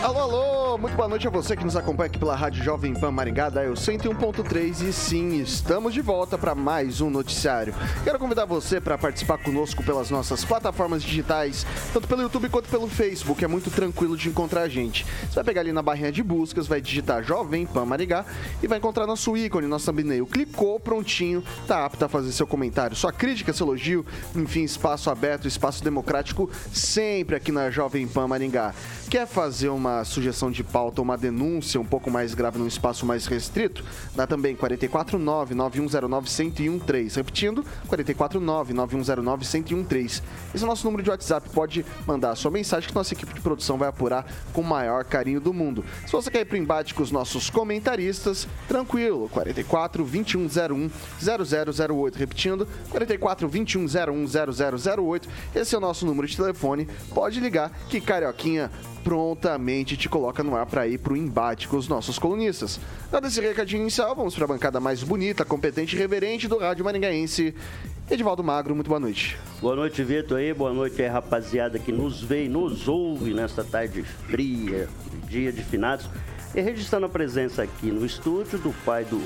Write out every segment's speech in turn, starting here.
Alô, alô, muito boa noite a você que nos acompanha aqui pela Rádio Jovem Pan Maringá, da Eu 101.3 e sim, estamos de volta para mais um noticiário. Quero convidar você para participar conosco pelas nossas plataformas digitais, tanto pelo YouTube quanto pelo Facebook, é muito tranquilo de encontrar a gente. Você vai pegar ali na barrinha de buscas, vai digitar Jovem Pan Maringá e vai encontrar nosso ícone, nosso thumbnail. Clicou, prontinho, tá apto a fazer seu comentário, sua crítica, seu elogio, enfim, espaço aberto, espaço democrático, sempre aqui na Jovem Pan Maringá. Quer fazer uma uma sugestão de pauta ou uma denúncia um pouco mais grave num espaço mais restrito, dá também 449-9109-1013. Repetindo, 449-9109-1013. Esse é o nosso número de WhatsApp. Pode mandar a sua mensagem que nossa equipe de produção vai apurar com o maior carinho do mundo. Se você quer ir para embate com os nossos comentaristas, tranquilo, 44 2101 0008. Repetindo, 44 2101 0008. Esse é o nosso número de telefone. Pode ligar que Carioquinha prontamente te coloca no ar para ir para o embate com os nossos colunistas. Dado esse recadinho inicial, vamos para a bancada mais bonita, competente e reverente do Rádio Maringaense. Edivaldo Magro, muito boa noite. Boa noite, Vitor aí. Boa noite aí, rapaziada que nos vê e nos ouve nesta tarde fria, dia de finados. E registrando a presença aqui no estúdio do pai do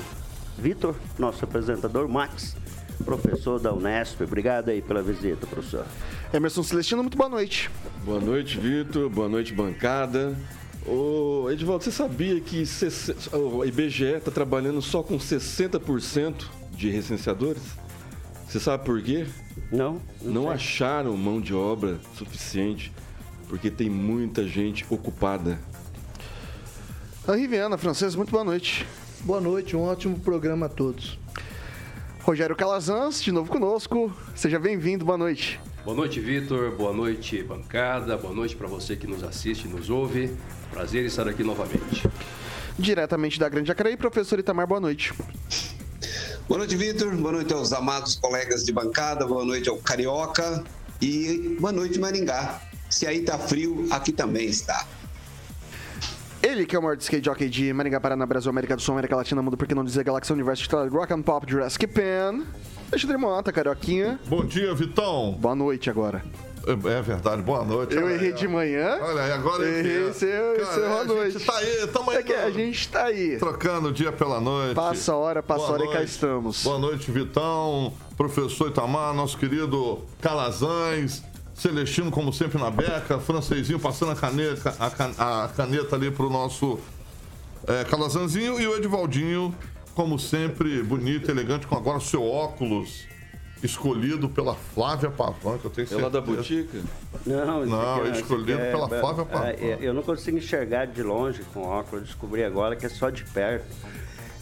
Vitor, nosso apresentador, Max, professor da Unesp. Obrigado aí pela visita, professor. Emerson Celestino, muito boa noite. Boa noite, Vitor. Boa noite, bancada. Ô, Edvaldo, você sabia que o IBGE está trabalhando só com 60% de recenseadores? Você sabe por quê? Não. Não, não acharam mão de obra suficiente, porque tem muita gente ocupada. Henri Viana, francês, muito boa noite. Boa noite, um ótimo programa a todos. Rogério Calazans, de novo conosco. Seja bem-vindo, boa noite. Boa noite, Vitor. Boa noite, bancada. Boa noite para você que nos assiste e nos ouve. Prazer estar aqui novamente. Diretamente da Grande Acaraí, professor Itamar, boa noite. Boa noite, Vitor. Boa noite aos amados colegas de bancada. Boa noite ao Carioca. E boa noite, Maringá. Se aí tá frio, aqui também está. Ele que é o maior skate jockey de Maringá, Paraná, Brasil, América do Sul, América Latina, Mundo, porque não dizer Galáxia Universo, Rock and Pop, Jurassic Pan. Alexandre Mota, Carioquinha. Bom dia, Vitão. Boa noite agora. É, é verdade, boa noite. Eu errei aí, de manhã. Olha aí, agora eu errei. Você errou a noite. A gente tá aí, tamo aí. É que a gente tá aí. Trocando o dia pela noite. Passa a hora, passa a hora noite. e cá estamos. Boa noite, Vitão. Professor Itamar, nosso querido Calazans. Celestino, como sempre, na beca. Francesinho passando a caneta, a, can, a caneta ali pro nosso é, Calazanzinho. E o Edivaldinho como sempre, bonito, elegante, com agora seu óculos escolhido pela Flávia Pavan, que eu tenho certeza. Pela da Botica? Não, não, escolhido é, pela Flávia Pavan. É, eu não consigo enxergar de longe com óculos, descobri agora que é só de perto.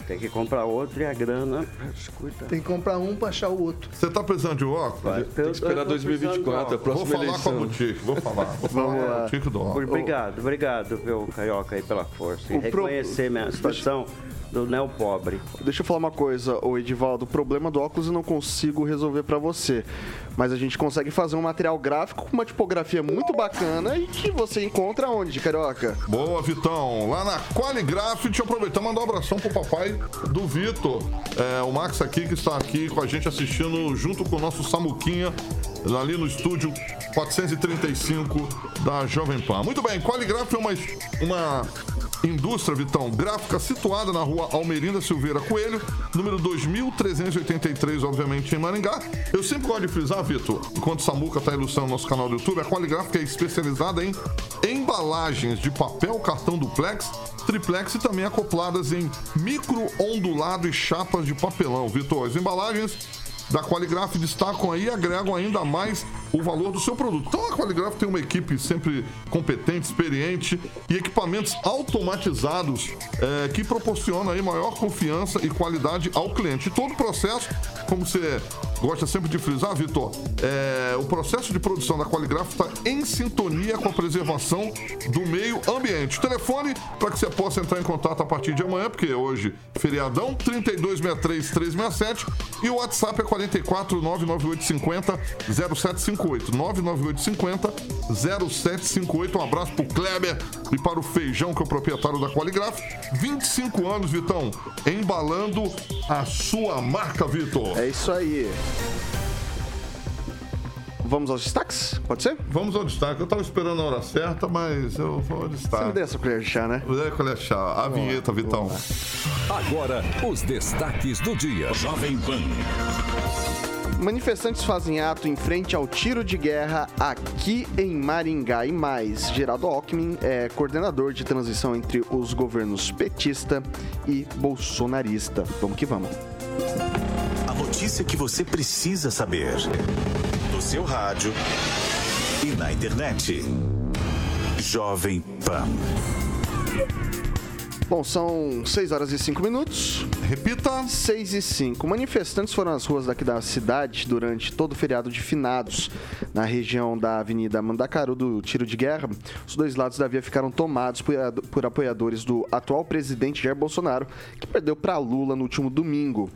Tem que comprar outro e a grana. Escuta. Tem que comprar um para achar o outro. Você tá precisando de óculos? Vai, Tem que esperar 2024, a próxima Vou falar eleição. com a Boutique, vou falar. Vou falar Vamos com a Boutique do óculos. Obrigado, obrigado, meu carioca aí pela força. E o reconhecer pro... minha situação do Neo Pobre. Deixa eu falar uma coisa, o Edivaldo. O problema do óculos eu não consigo resolver para você. Mas a gente consegue fazer um material gráfico com uma tipografia muito bacana e que você encontra onde, Carioca? Boa, Vitão. Lá na Qualigraf, deixa eu aproveitar e mandar um abração pro papai do Vitor. É, o Max aqui, que está aqui com a gente assistindo junto com o nosso Samuquinha, ali no estúdio 435 da Jovem Pan. Muito bem, Qualigraf é uma, uma Indústria Vitão Gráfica, situada na rua Almerinda Silveira Coelho, número 2383, obviamente, em Maringá. Eu sempre gosto de frisar, Vitor, enquanto Samuca está ilustrando nosso canal do YouTube, a Qualigráfica é especializada em embalagens de papel, cartão duplex, triplex e também acopladas em micro ondulado e chapas de papelão, Vitor. As embalagens da Qualigraf destacam aí e agregam ainda mais o valor do seu produto. Então a Qualigraf tem uma equipe sempre competente, experiente e equipamentos automatizados é, que proporcionam aí maior confiança e qualidade ao cliente. E todo o processo, como você gosta sempre de frisar, Vitor, é, o processo de produção da Qualigraf está em sintonia com a preservação do meio ambiente. Telefone para que você possa entrar em contato a partir de amanhã, porque hoje feriadão 3263 367 e o WhatsApp é 44 99850 0758 99850 0758. Um abraço pro Kleber e para o Feijão, que é o proprietário da Qualigraf. 25 anos, Vitão, embalando a sua marca, Vitor. É isso aí. Vamos aos destaques? Pode ser? Vamos ao destaque. Eu tava esperando a hora certa, mas eu vou ao Você me destaque. deu essa colher de chá, né? É, colher de chá. A vinheta, Vitão. Agora, os destaques do dia. Jovem Pan. Manifestantes fazem ato em frente ao tiro de guerra aqui em Maringá e mais. Geraldo Alckmin é coordenador de transição entre os governos petista e bolsonarista. Vamos que vamos. A notícia que você precisa saber. Seu rádio e na internet. Jovem Pan. Bom, são 6 horas e 5 minutos. Repita. 6 e 5. Manifestantes foram às ruas daqui da cidade durante todo o feriado de finados. Na região da Avenida Mandacaru do Tiro de Guerra, os dois lados da via ficaram tomados por por apoiadores do atual presidente Jair Bolsonaro, que perdeu para Lula no último domingo.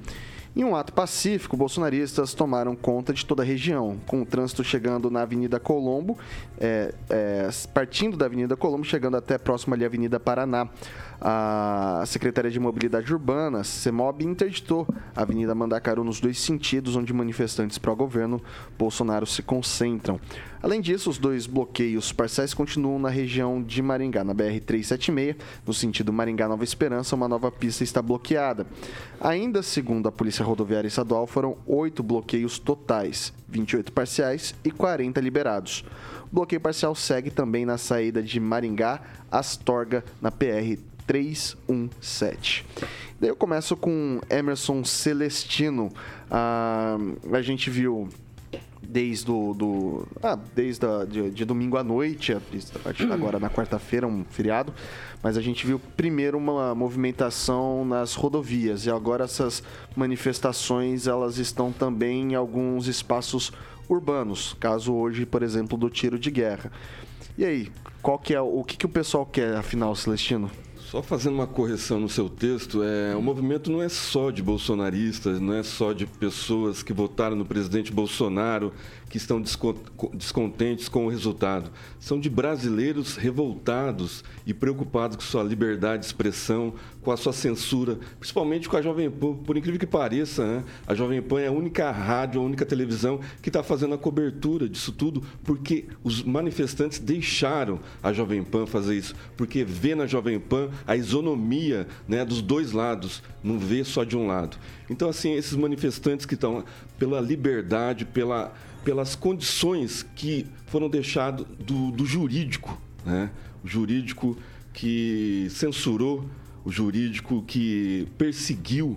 Em um ato pacífico, bolsonaristas tomaram conta de toda a região, com o trânsito chegando na Avenida Colombo, é, é, partindo da Avenida Colombo, chegando até próximo ali à Avenida Paraná. A Secretaria de Mobilidade Urbana, CEMOB, interditou a Avenida Mandacaru nos dois sentidos, onde manifestantes pró-governo Bolsonaro se concentram. Além disso, os dois bloqueios parciais continuam na região de Maringá, na BR-376, no sentido Maringá-Nova Esperança, uma nova pista está bloqueada. Ainda segundo a Polícia Rodoviária Estadual, foram oito bloqueios totais, 28 parciais e 40 liberados. O bloqueio parcial segue também na saída de Maringá, Astorga, na PR 317. Daí eu começo com Emerson Celestino. Ah, a gente viu desde do, do ah, desde a, de, de domingo à noite, a- agora na quarta-feira, um feriado, mas a gente viu primeiro uma movimentação nas rodovias e agora essas manifestações elas estão também em alguns espaços urbanos, caso hoje, por exemplo, do tiro de guerra. E aí, qual que é o que, que o pessoal quer, afinal, Celestino? Só fazendo uma correção no seu texto, é, o movimento não é só de bolsonaristas, não é só de pessoas que votaram no presidente Bolsonaro, que estão descon- descontentes com o resultado. São de brasileiros revoltados e preocupados com sua liberdade de expressão, com a sua censura, principalmente com a Jovem Pan. Por incrível que pareça, né? a Jovem Pan é a única rádio, a única televisão que está fazendo a cobertura disso tudo, porque os manifestantes deixaram a Jovem Pan fazer isso, porque vê na Jovem Pan a isonomia né, dos dois lados, não vê só de um lado. Então, assim, esses manifestantes que estão pela liberdade, pela, pelas condições que foram deixadas do, do jurídico, né? o jurídico que censurou, o jurídico que perseguiu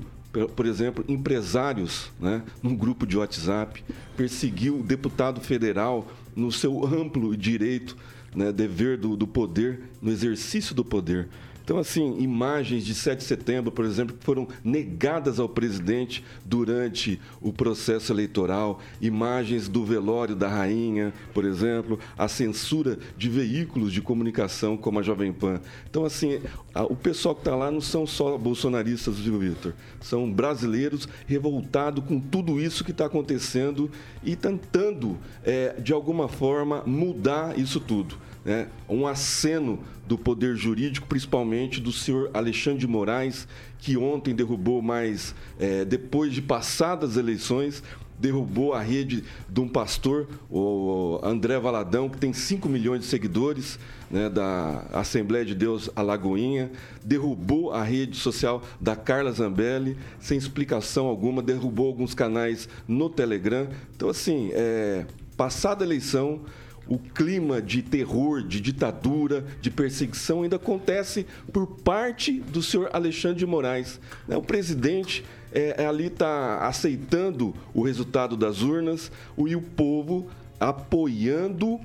por- exemplo, empresários né, num grupo de WhatsApp, perseguiu o deputado federal no seu amplo direito, né, dever do, do poder, no exercício do poder. Então, assim, imagens de 7 de setembro, por exemplo, que foram negadas ao presidente durante o processo eleitoral, imagens do velório da rainha, por exemplo, a censura de veículos de comunicação como a Jovem Pan. Então, assim, o pessoal que está lá não são só bolsonaristas, viu, Vitor? São brasileiros revoltados com tudo isso que está acontecendo e tentando, eh, de alguma forma, mudar isso tudo né, um aceno do poder jurídico, principalmente do senhor Alexandre de Moraes, que ontem derrubou mais, eh, depois de passadas eleições, derrubou a rede de um pastor, o André Valadão, que tem 5 milhões de seguidores, né, da Assembleia de Deus Alagoinha, derrubou a rede social da Carla Zambelli, sem explicação alguma, derrubou alguns canais no Telegram. Então, assim, é, passada a eleição, o clima de terror, de ditadura, de perseguição ainda acontece por parte do senhor Alexandre de Moraes. né? O presidente é, é, ali está aceitando o resultado das urnas e o povo apoiando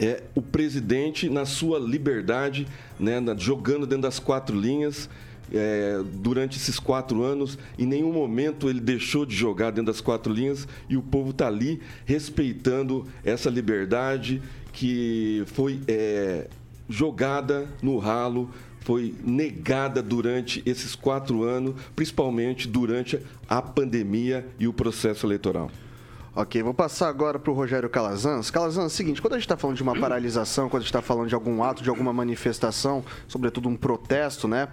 é, o presidente na sua liberdade, né, na, jogando dentro das quatro linhas. É, durante esses quatro anos, em nenhum momento ele deixou de jogar dentro das quatro linhas e o povo está ali respeitando essa liberdade que foi é, jogada no ralo, foi negada durante esses quatro anos, principalmente durante a pandemia e o processo eleitoral. Ok, vou passar agora para o Rogério Calazans. Calazans, é o seguinte, quando a gente está falando de uma paralisação, quando a gente está falando de algum ato, de alguma manifestação, sobretudo um protesto, né?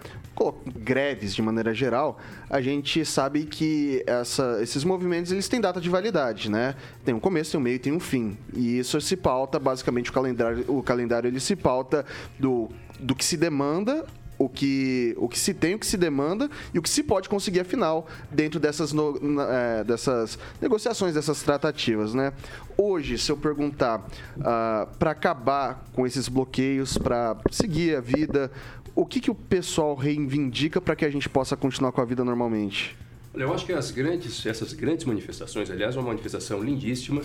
Greves de maneira geral, a gente sabe que essa, esses movimentos eles têm data de validade, né? Tem um começo, tem um meio, tem um fim. E isso se pauta, basicamente, o calendário, o calendário ele se pauta do, do que se demanda o que, o que se tem, o que se demanda e o que se pode conseguir afinal dentro dessas, no, é, dessas negociações, dessas tratativas, né? Hoje, se eu perguntar uh, ah, para acabar com esses bloqueios, para seguir a vida, o que, que o pessoal reivindica para que a gente possa continuar com a vida normalmente? Eu acho que as grandes, essas grandes manifestações, aliás, uma manifestação lindíssima,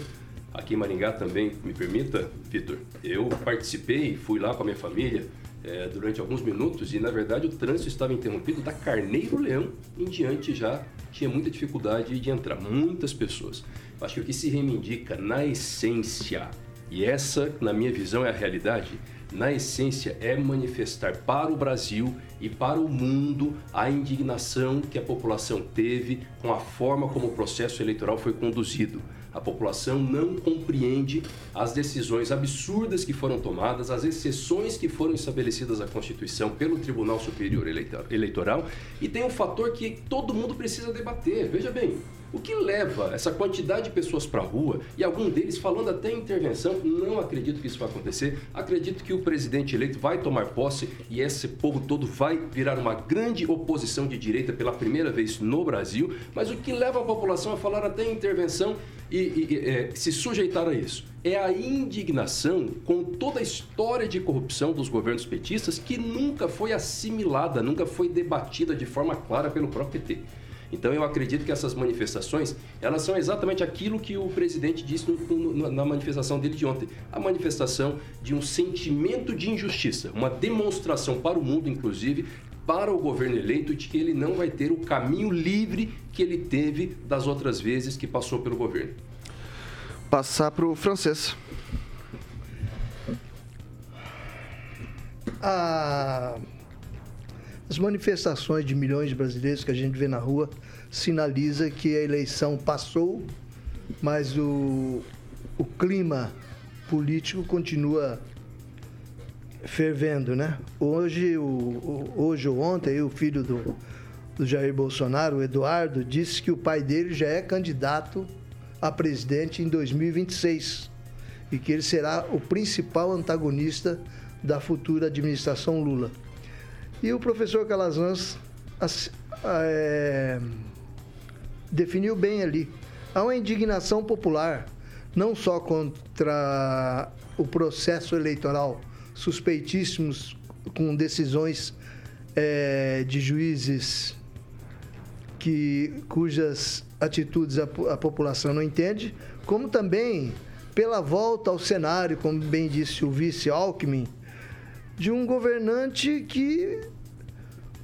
aqui em Maringá também, me permita, Vitor, eu participei, fui lá com a minha família, é, durante alguns minutos e, na verdade, o trânsito estava interrompido da Carneiro Leão em diante já tinha muita dificuldade de entrar, muitas pessoas. Acho que o que se reivindica na essência, e essa, na minha visão, é a realidade, na essência é manifestar para o Brasil e para o mundo a indignação que a população teve com a forma como o processo eleitoral foi conduzido. A população não compreende as decisões absurdas que foram tomadas, as exceções que foram estabelecidas à Constituição pelo Tribunal Superior Eleitoral e tem um fator que todo mundo precisa debater. Veja bem, o que leva essa quantidade de pessoas para a rua e algum deles falando até intervenção? Não acredito que isso vai acontecer. Acredito que o presidente eleito vai tomar posse e esse povo todo vai virar uma grande oposição de direita pela primeira vez no Brasil. Mas o que leva a população a falar até intervenção e, e, e é, se sujeitar a isso? É a indignação com toda a história de corrupção dos governos petistas que nunca foi assimilada, nunca foi debatida de forma clara pelo próprio PT. Então eu acredito que essas manifestações, elas são exatamente aquilo que o presidente disse no, no, na manifestação dele de ontem, a manifestação de um sentimento de injustiça, uma demonstração para o mundo, inclusive, para o governo eleito de que ele não vai ter o caminho livre que ele teve das outras vezes que passou pelo governo. Passar para o francês. Ah as manifestações de milhões de brasileiros que a gente vê na rua sinaliza que a eleição passou, mas o, o clima político continua fervendo, né? Hoje, o, hoje ou ontem, o filho do, do Jair Bolsonaro, o Eduardo, disse que o pai dele já é candidato a presidente em 2026 e que ele será o principal antagonista da futura administração Lula. E o professor Calazans é, definiu bem ali. Há uma indignação popular, não só contra o processo eleitoral, suspeitíssimos com decisões é, de juízes que, cujas atitudes a, a população não entende, como também pela volta ao cenário, como bem disse o vice Alckmin, de um governante que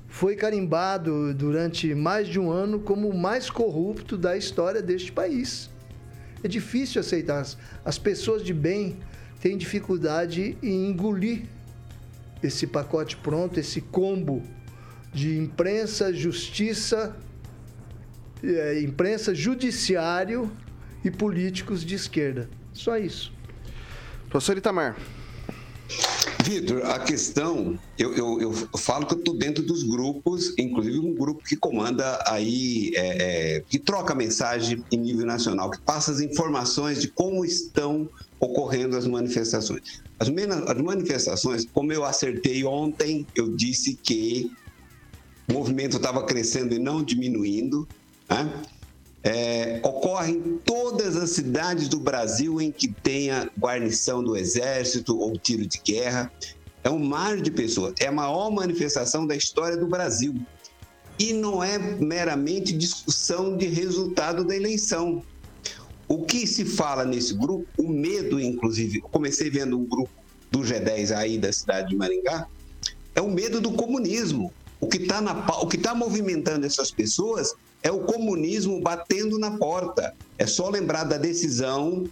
foi carimbado durante mais de um ano como o mais corrupto da história deste país. É difícil aceitar. As pessoas de bem têm dificuldade em engolir esse pacote pronto, esse combo de imprensa, justiça, é, imprensa, judiciário e políticos de esquerda. Só isso. Professor Itamar. Vitor, a questão, eu, eu, eu, falo que eu estou dentro dos grupos, inclusive um grupo que comanda aí, é, é, que troca mensagem em nível nacional, que passa as informações de como estão ocorrendo as manifestações. As, as manifestações, como eu acertei ontem, eu disse que o movimento estava crescendo e não diminuindo. Né? É, ocorre em todas as cidades do Brasil em que tenha guarnição do exército ou tiro de guerra. É um mar de pessoas. É a maior manifestação da história do Brasil. E não é meramente discussão de resultado da eleição. o que se fala nesse grupo, o medo, inclusive, comecei vendo um grupo do G10 aí da cidade de Maringá, é o medo do comunismo. O que está tá movimentando essas pessoas é o comunismo batendo na porta. É só lembrar da decisão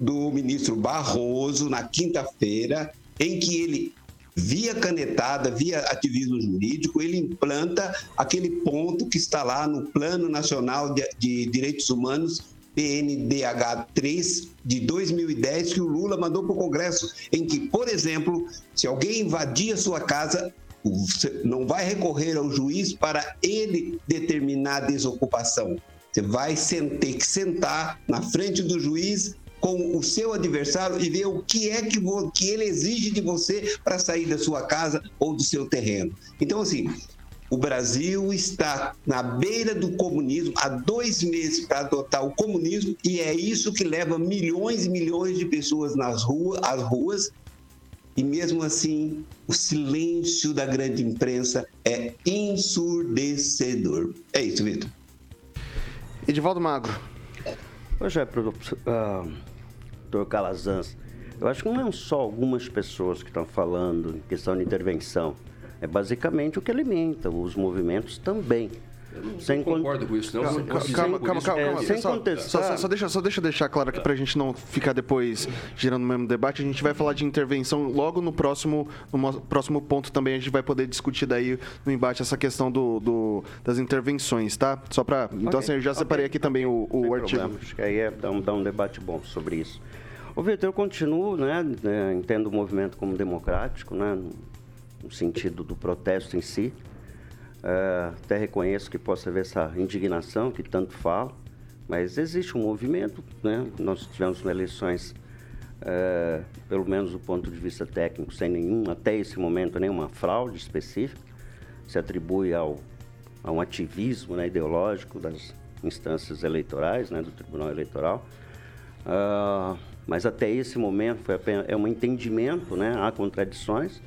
do ministro Barroso na quinta-feira, em que ele, via canetada, via ativismo jurídico, ele implanta aquele ponto que está lá no Plano Nacional de, de Direitos Humanos, PNDH 3 de 2010 que o Lula mandou para o Congresso, em que, por exemplo, se alguém invadir a sua casa, você não vai recorrer ao juiz para ele determinar a desocupação. Você vai ter que sentar na frente do juiz com o seu adversário e ver o que é que, que ele exige de você para sair da sua casa ou do seu terreno. Então, assim, o Brasil está na beira do comunismo há dois meses para adotar o comunismo e é isso que leva milhões e milhões de pessoas nas ruas, às ruas e mesmo assim, o silêncio da grande imprensa é ensurdecedor. É isso, Vitor. Edivaldo Magro. Pois é, uh, doutor Calazans, eu acho que não é só algumas pessoas que estão falando em questão de intervenção. É basicamente o que alimenta os movimentos também. Eu não sem concordo com isso, não. Calma, calma, calma, calma. É, sem só, contestar. Só, só, deixa, só deixa deixar claro aqui para a gente não ficar depois girando o mesmo debate. A gente vai falar de intervenção logo no próximo, no próximo ponto também. A gente vai poder discutir daí no embate essa questão do, do das intervenções, tá? Só para. Então, okay, assim, eu já separei okay. aqui também o, o artigo. Problema. Acho que aí é dar um, dar um debate bom sobre isso. Ô, Vitor, eu continuo, né, né, entendo o movimento como democrático, né, no sentido do protesto em si. Uh, até reconheço que possa haver essa indignação que tanto falo, mas existe um movimento, né? Nós tivemos eleições, uh, pelo menos do ponto de vista técnico, sem nenhum, até esse momento, nenhuma fraude específica, se atribui ao, a um ativismo né, ideológico das instâncias eleitorais, né, do Tribunal Eleitoral. Uh, mas até esse momento foi apenas, é um entendimento, né? há contradições,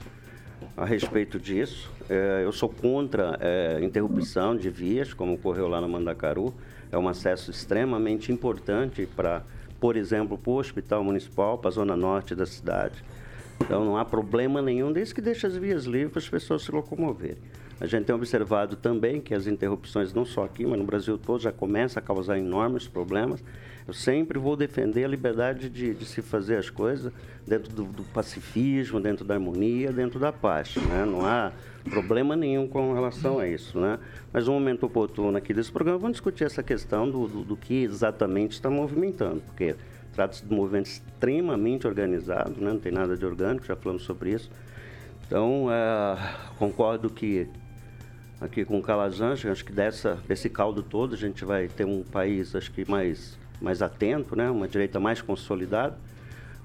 a respeito disso. É, eu sou contra é, interrupção de vias, como ocorreu lá no Mandacaru. É um acesso extremamente importante para, por exemplo, para o Hospital Municipal, para a zona norte da cidade. Então não há problema nenhum, desde que deixe as vias livres para as pessoas se locomoverem. A gente tem observado também que as interrupções, não só aqui, mas no Brasil todo, já começam a causar enormes problemas. Eu sempre vou defender a liberdade de, de se fazer as coisas dentro do, do, pacifismo, dentro da harmonia, dentro da paz. Né? Não há problema nenhum com relação a isso. Né? Mas no momento oportuno aqui desse programa, vamos discutir essa questão do, do, do que exatamente está movimentando, porque trata-se de um movimento extremamente organizado, né? não tem nada de orgânico, já falamos sobre isso. Então, é, concordo que aqui com Calazans, acho que dessa, desse caldo todo a gente vai ter um país, acho que mais mais atento, né? uma direita mais consolidada,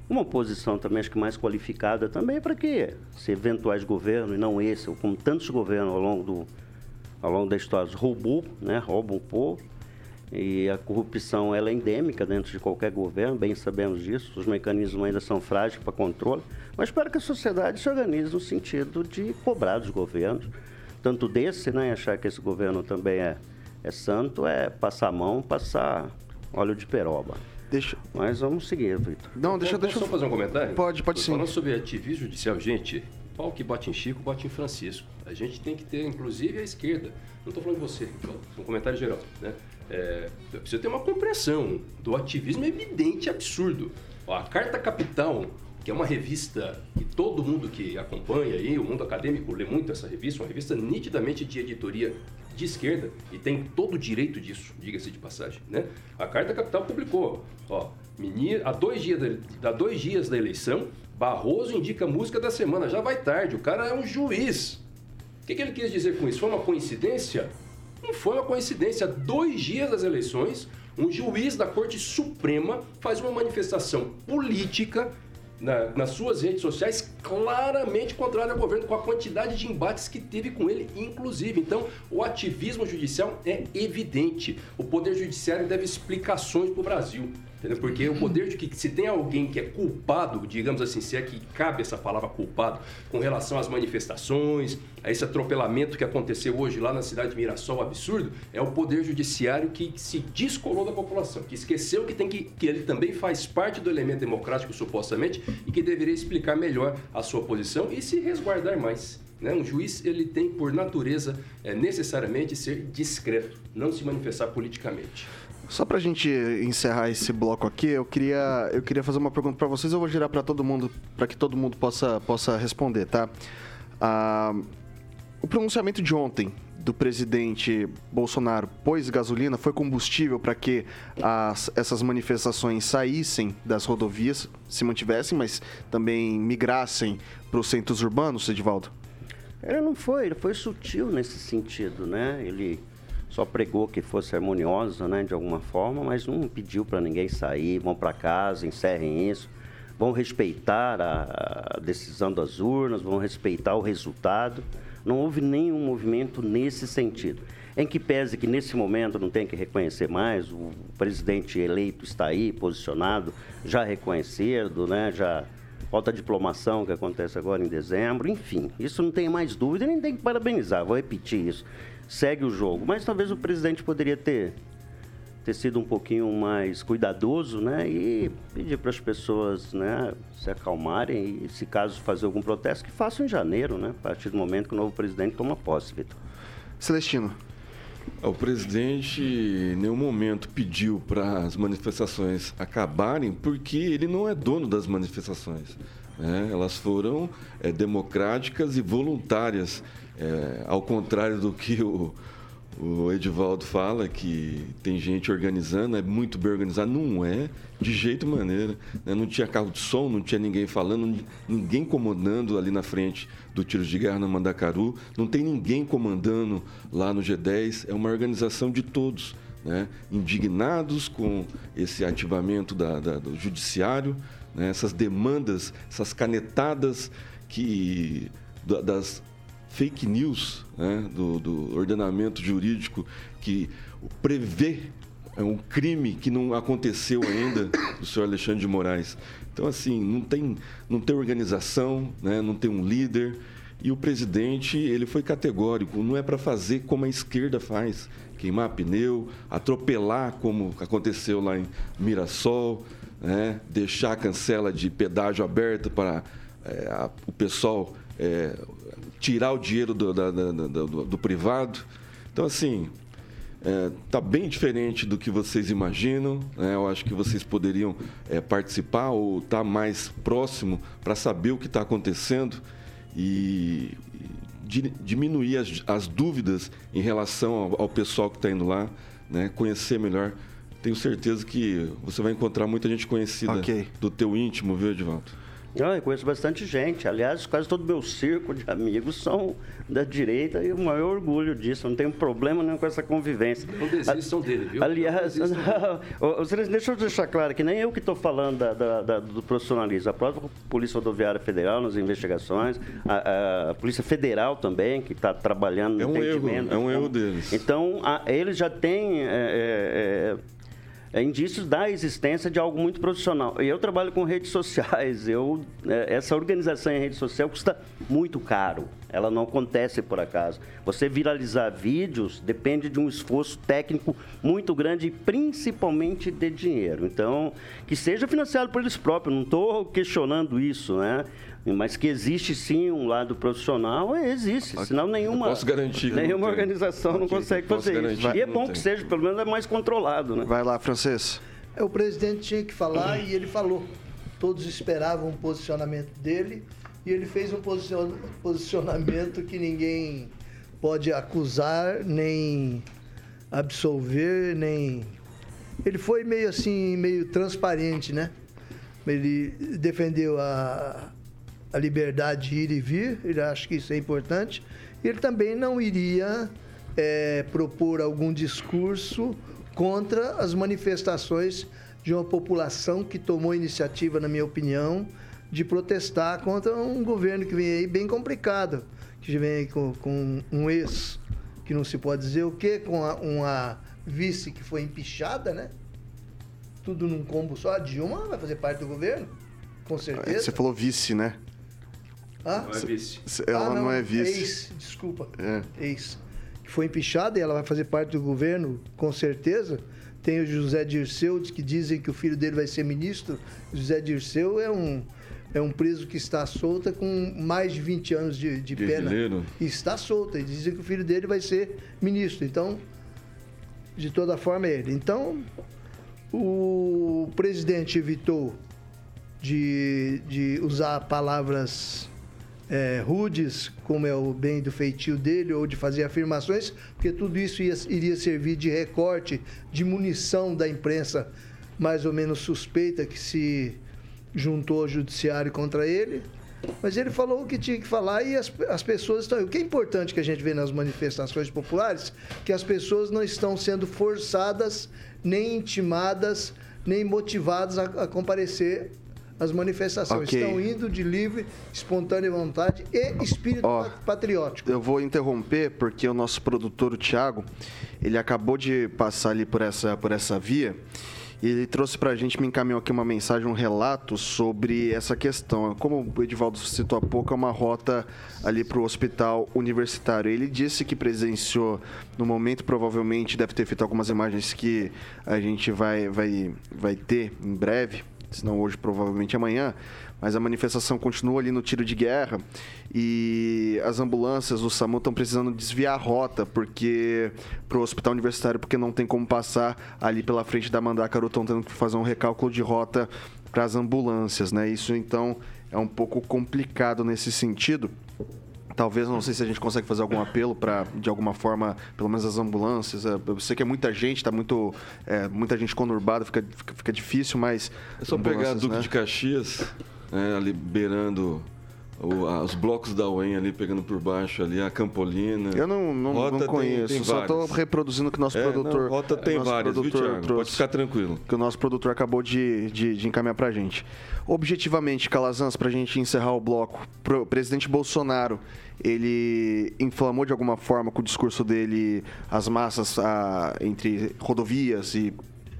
uma oposição também acho que mais qualificada também para que se eventuais governos, e não esse, ou como tantos governos ao longo, do, ao longo da história, roubou, né? roubam o povo, e a corrupção ela é endêmica dentro de qualquer governo, bem sabemos disso, os mecanismos ainda são frágeis para controle, mas espero que a sociedade se organize no sentido de cobrar dos governos, tanto desse, né, achar que esse governo também é, é santo, é passar a mão, passar óleo de peroba. Deixa... Mas vamos seguir, Vitor. Não, deixa, deixa eu só fazer um comentário. Pode, pode sim. Falando sobre ativismo judicial, gente, pau que bate em Chico, bate em Francisco. A gente tem que ter, inclusive, a esquerda. Não estou falando de você, um comentário geral, né? É, precisa ter uma compreensão do ativismo evidente e absurdo. Ó, a Carta Capital, que é uma revista que todo mundo que acompanha aí, o mundo acadêmico lê muito essa revista, uma revista nitidamente de editoria de esquerda e tem todo o direito disso, diga-se de passagem, né? A Carta Capital publicou, ó, menina, há dois dias da, dois dias da eleição, Barroso indica música da semana, já vai tarde, o cara é um juiz. O que, que ele quis dizer com isso? Foi uma coincidência? Não foi uma coincidência. Dois dias das eleições, um juiz da Corte Suprema faz uma manifestação política na, nas suas redes sociais claramente contrário ao governo, com a quantidade de embates que teve com ele, inclusive. Então, o ativismo judicial é evidente. O Poder Judiciário deve explicações para o Brasil. Entendeu? Porque o poder de que se tem alguém que é culpado, digamos assim, se é que cabe essa palavra culpado, com relação às manifestações, a esse atropelamento que aconteceu hoje lá na cidade de Mirassol, absurdo, é o poder judiciário que se descolou da população, que esqueceu que tem que, que ele também faz parte do elemento democrático supostamente e que deveria explicar melhor a sua posição e se resguardar mais. Né? Um juiz ele tem por natureza é, necessariamente ser discreto, não se manifestar politicamente. Só pra gente encerrar esse bloco aqui, eu queria, eu queria fazer uma pergunta para vocês, eu vou girar para todo mundo, para que todo mundo possa, possa responder, tá? Ah, o pronunciamento de ontem do presidente Bolsonaro pôs gasolina foi combustível para que as, essas manifestações saíssem das rodovias, se mantivessem, mas também migrassem para os centros urbanos, Edivaldo? Ele não foi, ele foi sutil nesse sentido, né? Ele só pregou que fosse harmoniosa, né, de alguma forma, mas não pediu para ninguém sair, vão para casa, encerrem isso, vão respeitar a, a decisão das urnas, vão respeitar o resultado. Não houve nenhum movimento nesse sentido. Em que pese que nesse momento não tem que reconhecer mais, o presidente eleito está aí, posicionado, já reconhecido, né, já falta diplomação que acontece agora em dezembro, enfim, isso não tem mais dúvida, nem tem que parabenizar, vou repetir isso segue o jogo. Mas talvez o presidente poderia ter, ter sido um pouquinho mais cuidadoso, né? E pedir para as pessoas, né, se acalmarem e, se caso fazer algum protesto, que façam em janeiro, né? A partir do momento que o novo presidente toma posse, Vitor. Celestino. O presidente em nenhum momento pediu para as manifestações acabarem, porque ele não é dono das manifestações. Né? Elas foram é, democráticas e voluntárias. É, ao contrário do que o, o Edivaldo fala, que tem gente organizando, é muito bem organizado. Não é, de jeito maneira. Né? Não tinha carro de som, não tinha ninguém falando, ninguém comandando ali na frente do Tiros de Guerra no Mandacaru, não tem ninguém comandando lá no G10. É uma organização de todos. Né? indignados com esse ativamento da, da, do judiciário, né? essas demandas, essas canetadas que das fake news né, do, do, ordenamento jurídico que prevê é um crime que não aconteceu ainda do senhor Alexandre de Moraes. Então, assim, não tem, não tem organização, né, não tem um líder. E o presidente, ele foi categórico, não é para fazer como a esquerda faz, queimar pneu, atropelar como aconteceu lá em Mirassol, né, deixar a cancela de pedágio aberta para é, a, o pessoal é, tirar o dinheiro do, da, da, do, do privado. Então, assim, está é, bem diferente do que vocês imaginam. Né? Eu acho que vocês poderiam é, participar ou estar tá mais próximo para saber o que está acontecendo e, e diminuir as, as, dúvidas em relação ao, ao pessoal que está indo lá, né? conhecer melhor. Tenho certeza que você vai encontrar muita gente conhecida okay. do teu íntimo, viu, Edivaldo? Eu conheço bastante gente. Aliás, quase todo o meu círculo de amigos são da direita e o maior orgulho disso. Não tenho problema nenhum com essa convivência. Não desistam dele, viu? Aliás, deixa eu deixar claro que nem eu que estou falando da, da, da, do profissionalismo. A própria Polícia Rodoviária Federal nas investigações, a, a Polícia Federal também, que está trabalhando no é um Erro, é um erro deles. Então, a, eles já têm... É, é, é indícios da existência de algo muito profissional. Eu trabalho com redes sociais, eu, é, essa organização em rede social custa muito caro, ela não acontece por acaso. Você viralizar vídeos depende de um esforço técnico muito grande e principalmente de dinheiro. Então, que seja financiado por eles próprios, não estou questionando isso, né? Mas que existe sim um lado profissional, é, existe. Senão nenhuma, posso garantir nenhuma organização não, não consegue fazer isso. E é bom que seja, pelo menos é mais controlado. Né? Vai lá, francês. É, o presidente tinha que falar e ele falou. Todos esperavam um posicionamento dele e ele fez um posicionamento que ninguém pode acusar, nem absolver, nem. Ele foi meio assim, meio transparente, né? Ele defendeu a, a liberdade de ir e vir, ele acha que isso é importante. Ele também não iria é, propor algum discurso contra as manifestações de uma população que tomou iniciativa, na minha opinião, de protestar contra um governo que vem aí bem complicado, que vem aí com, com um ex, que não se pode dizer o quê, com a, uma vice que foi empichada, né? tudo num combo só. A Dilma vai fazer parte do governo, com É, certeza. Você falou vice, né? Ah, Não é vice. Ela Ah, não, é vice. Ex, desculpa. É. Ex. Que foi empichada e ela vai fazer parte do governo, com certeza. Tem o José Dirceu, que dizem que o filho dele vai ser ministro. José Dirceu é um, é um preso que está solta com mais de 20 anos de, de pena. E está solta. E dizem que o filho dele vai ser ministro. Então, de toda forma, é ele. Então, o presidente evitou de, de usar palavras é, rudes, como é o bem do feitio dele, ou de fazer afirmações, porque tudo isso ia- iria servir de recorte, de munição da imprensa mais ou menos suspeita que se juntou ao judiciário contra ele. Mas ele falou o que tinha que falar e as, as pessoas estão. O que é importante que a gente vê nas manifestações populares, que as pessoas não estão sendo forçadas, nem intimadas, nem motivadas a, a comparecer às manifestações. Ok. Estão indo de livre, espontânea vontade e espírito pa- patriótico. Eu vou interromper porque o nosso produtor, o Thiago, ele acabou de passar ali por essa, por essa via e ele trouxe pra gente, me encaminhou aqui uma mensagem, um relato sobre essa questão. Como o Edivaldo citou há pouco, é uma rota ali pro hospital universitário. Ele disse que presenciou no momento, provavelmente deve ter feito algumas imagens que a gente vai, vai, vai ter em breve, se não hoje, provavelmente amanhã, mas a manifestação continua ali no tiro de guerra e as ambulâncias, o SAMU estão precisando desviar a rota porque para o hospital universitário porque não tem como passar ali pela frente da Mandacaru, estão tendo que fazer um recálculo de rota para as ambulâncias, né? Isso então é um pouco complicado nesse sentido. Talvez, não sei se a gente consegue fazer algum apelo para, de alguma forma, pelo menos as ambulâncias. é, Eu sei que é muita gente, tá muito, é, muita gente conurbada, fica, fica, fica difícil, mas. É só pegar a Duque né? de Caxias, né, ali beirando o- a- os blocos da UEM ali, pegando por baixo ali, a Campolina. Eu não, não, Rota não tem- conheço, tem só estou reproduzindo o que o nosso É, produtor. não, rota tem várias, viu, Thiago? trouxe, Pode ficar tranquilo. Que o nosso produtor acabou de, de, de encaminhar pra gente. Objetivamente, Calazans, pra gente encerrar o bloco, pro presidente Bolsonaro, ele inflamou de alguma forma com o discurso dele as massas ah, entre rodovias e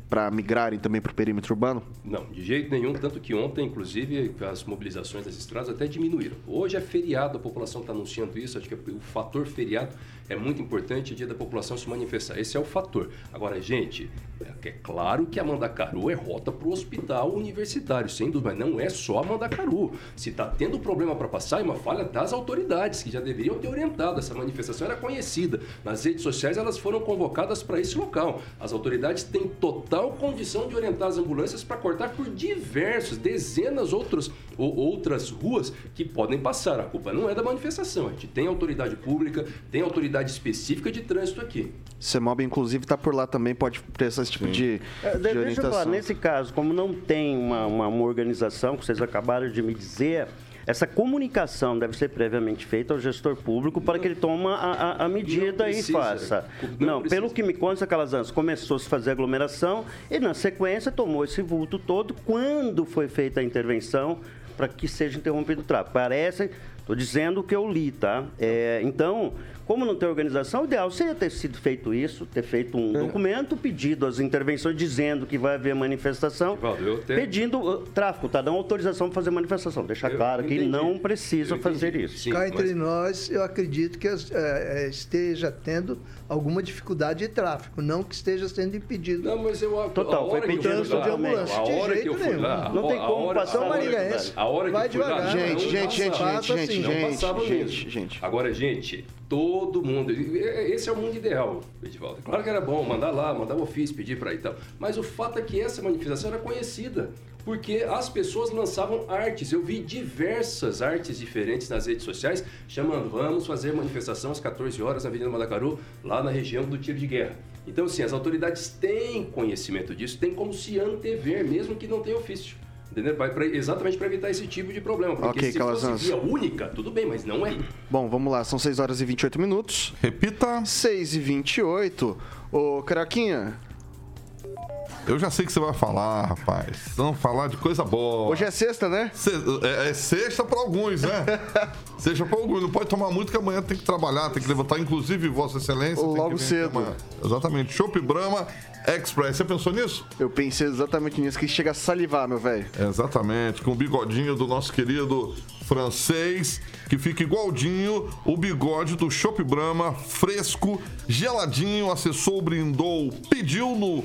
para migrarem também para o perímetro urbano? Não, de jeito nenhum, tanto que ontem, inclusive, as mobilizações das estradas até diminuíram. Hoje é feriado, a população está anunciando isso, acho que o fator feriado é muito importante, é dia da população se manifestar. Esse é o fator. Agora, gente, é, é claro que a Mandacaru é rota para o hospital universitário, sem dúvida, mas não é só a Mandacaru. Se está tendo problema para passar, é uma falha das autoridades, que já deveriam ter orientado. Essa manifestação era conhecida. Nas redes sociais, elas foram convocadas para esse local. As autoridades têm total condição de orientar as ambulâncias para cortar por diversos, dezenas outros, ou outras ruas que podem passar. A culpa não é da manifestação. A gente tem autoridade pública, tem autoridade específica de trânsito aqui. CEMOB, inclusive, está por lá também, pode prestar esse tipo de, É, de de- deixa eu falar, nesse caso, como não tem uma, uma, uma organização, que vocês acabaram de me dizer, essa comunicação deve ser previamente feita ao gestor público para que ele tome a, a- a medida Não e precisa, faça. não Não, precisa. pelo que me consta, Calazans, começou a se fazer aglomeração e, na sequência, tomou esse vulto todo quando foi feita a intervenção para que seja interrompido o tráfego. Parece, estou dizendo o que eu li, tá? É, então, como não tem organização, o ideal seria ter sido feito isso, ter feito um documento, pedido as intervenções, dizendo que vai haver manifestação, Evaldo, eu até- pedindo uh, tráfico, tá? Dando autorização para fazer manifestação. Deixar Eu claro que entendi. não precisa fazer isso. Sim, Cá mas- entre nós, eu acredito que é, é, esteja tendo alguma dificuldade de tráfego, não que esteja sendo impedido. Não, mas eu Total, a foi hora que eu pedido de ambulância, a de hora que jeito eu fui nenhum. lá, Não tem a como hora, passar a hora, Maringaense. a hora que Vai eu fui lá, devagar. Gente, gente, gente, passava. gente, gente, assim, gente, gente, gente. Agora, gente, todo mundo. Esse é o mundo ideal, Edivaldo. Claro que era bom mandar lá, mandar o ofício, pedir para ir e tal. Mas o fato é que essa manifestação era conhecida. Porque as pessoas lançavam artes. Eu vi diversas artes diferentes nas redes sociais chamando, vamos fazer manifestação às 14 horas na Avenida Mandacaru, lá na região do tiro de guerra. Então, assim, as autoridades têm conhecimento disso, têm como se antever, mesmo que não tenha ofício. Entendeu? Pra- pra- exatamente para evitar esse tipo de problema. Porque Ok, se Calazans. fosse via única, tudo bem, mas não é. Bom, vamos lá, são 6 horas e 28 minutos. Repita. 6 e 28. Ô, Caraquinha, Eu já sei que você vai falar, rapaz. Vamos falar de coisa boa. Hoje é sexta, né? Se- é, é sexta pra alguns, né? Seja pra alguns. Não pode tomar muito, que amanhã tem que trabalhar, tem que levantar. Inclusive, Vossa Excelência. Logo cedo. amanhã. Exatamente. Chopp Brahma Express. Você pensou nisso? Eu pensei exatamente nisso, que chega a salivar, meu velho. Exatamente, com o bigodinho do nosso querido francês, que fica igualdinho o bigode do Chopp Brahma, fresco, geladinho, acessou, brindou, pediu no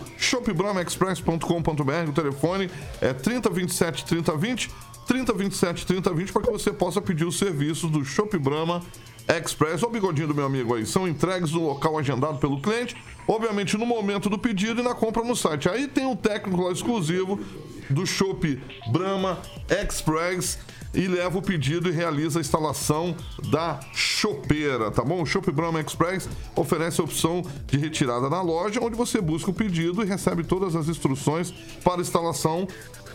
shopbrahmaexpress.com.br, o telefone é 3027 3020, 3027 3020, para que você possa pedir os serviços do Chopp Brahma Express. O bigodinho do meu amigo aí. São entregues no local agendado pelo cliente, obviamente no momento do pedido e na compra no site. Aí tem um técnico lá exclusivo do Chopp Brahma Express e leva o pedido e realiza a instalação da chopeira, tá bom? O Chopp Brahma Express oferece a opção de retirada na loja, onde você busca o pedido e recebe todas as instruções para instalação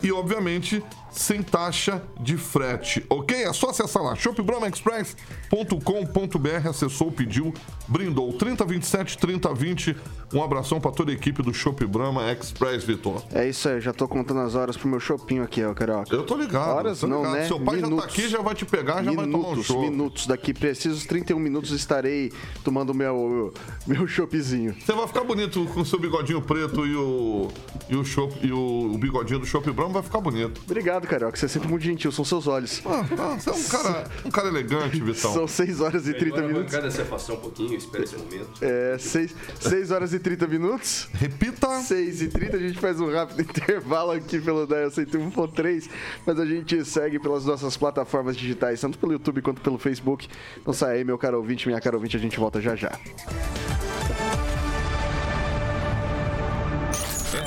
e, obviamente, sem taxa de frete, ok? É só acessar lá, shopbrahmaexpress.com.br, acessou, pediu, brindou 3027 3020. Um abração para toda a equipe do Shop Brahma Express, Vitor. É isso aí, já tô contando as horas pro meu chopinho aqui, ó, Carioca. Eu tô ligado. Horas tô não, ligado. né? Seu pai já Minutos. tá aqui, já vai te pegar, já vai tomar um minutos, show. minutos. Daqui precisos 31 minutos estarei tomando meu meu choppzinho. Você vai ficar bonito com o seu bigodinho preto e o e o, chopp- e o, o bigodinho do Shop Brahma vai ficar bonito. Obrigado, Carioca. Você é sempre muito gentil, são seus olhos. Ah, ah, você é um cara, um cara elegante, Vitão. São 6 horas e 30 Melhor a minutos. bancada se afastar um pouquinho, espera esse momento. É, 6, horas e 30 minutos. Repita. 6 e 30, a gente faz um rápido intervalo aqui pelo Dial 101.3, mas a gente segue pelas nossas plataformas digitais, tanto pelo YouTube quanto pelo Facebook. Não sai aí, meu caro ouvinte, minha cara ouvinte, a gente volta já já.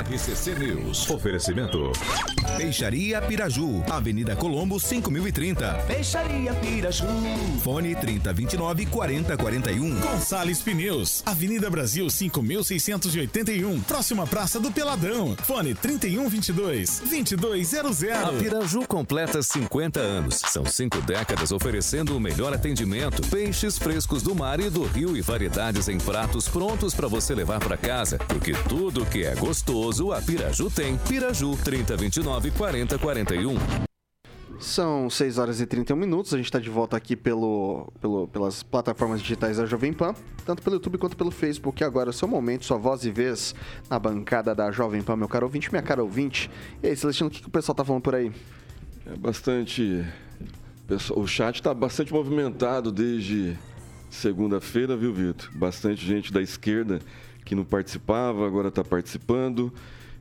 RCC News. Oferecimento. Peixaria Piraju, Avenida Colombo, 5030. Peixaria Piraju. Fone 3029 4041. Gonçalves Pneus, Avenida Brasil 5681, próxima Praça do Peladão. Fone 3122 2200. A Piraju completa 50 anos. São cinco décadas oferecendo o melhor atendimento. Peixes frescos do mar e do rio e variedades em pratos prontos para você levar para casa. Porque tudo que é gostoso, a Piraju tem. Piraju 3029 4041. São 6 horas e 31 minutos, a gente está de volta aqui pelo, pelo- pelas plataformas digitais da Jovem Pan, tanto pelo YouTube quanto pelo Facebook. E agora, seu momento, sua voz e vez na bancada da Jovem Pan, meu caro ouvinte, minha cara ouvinte. E aí, Celestino, o que, que o pessoal tá falando por aí? É bastante. O chat está bastante movimentado desde segunda-feira, viu, Vitor? Bastante gente da esquerda que não participava, agora está participando.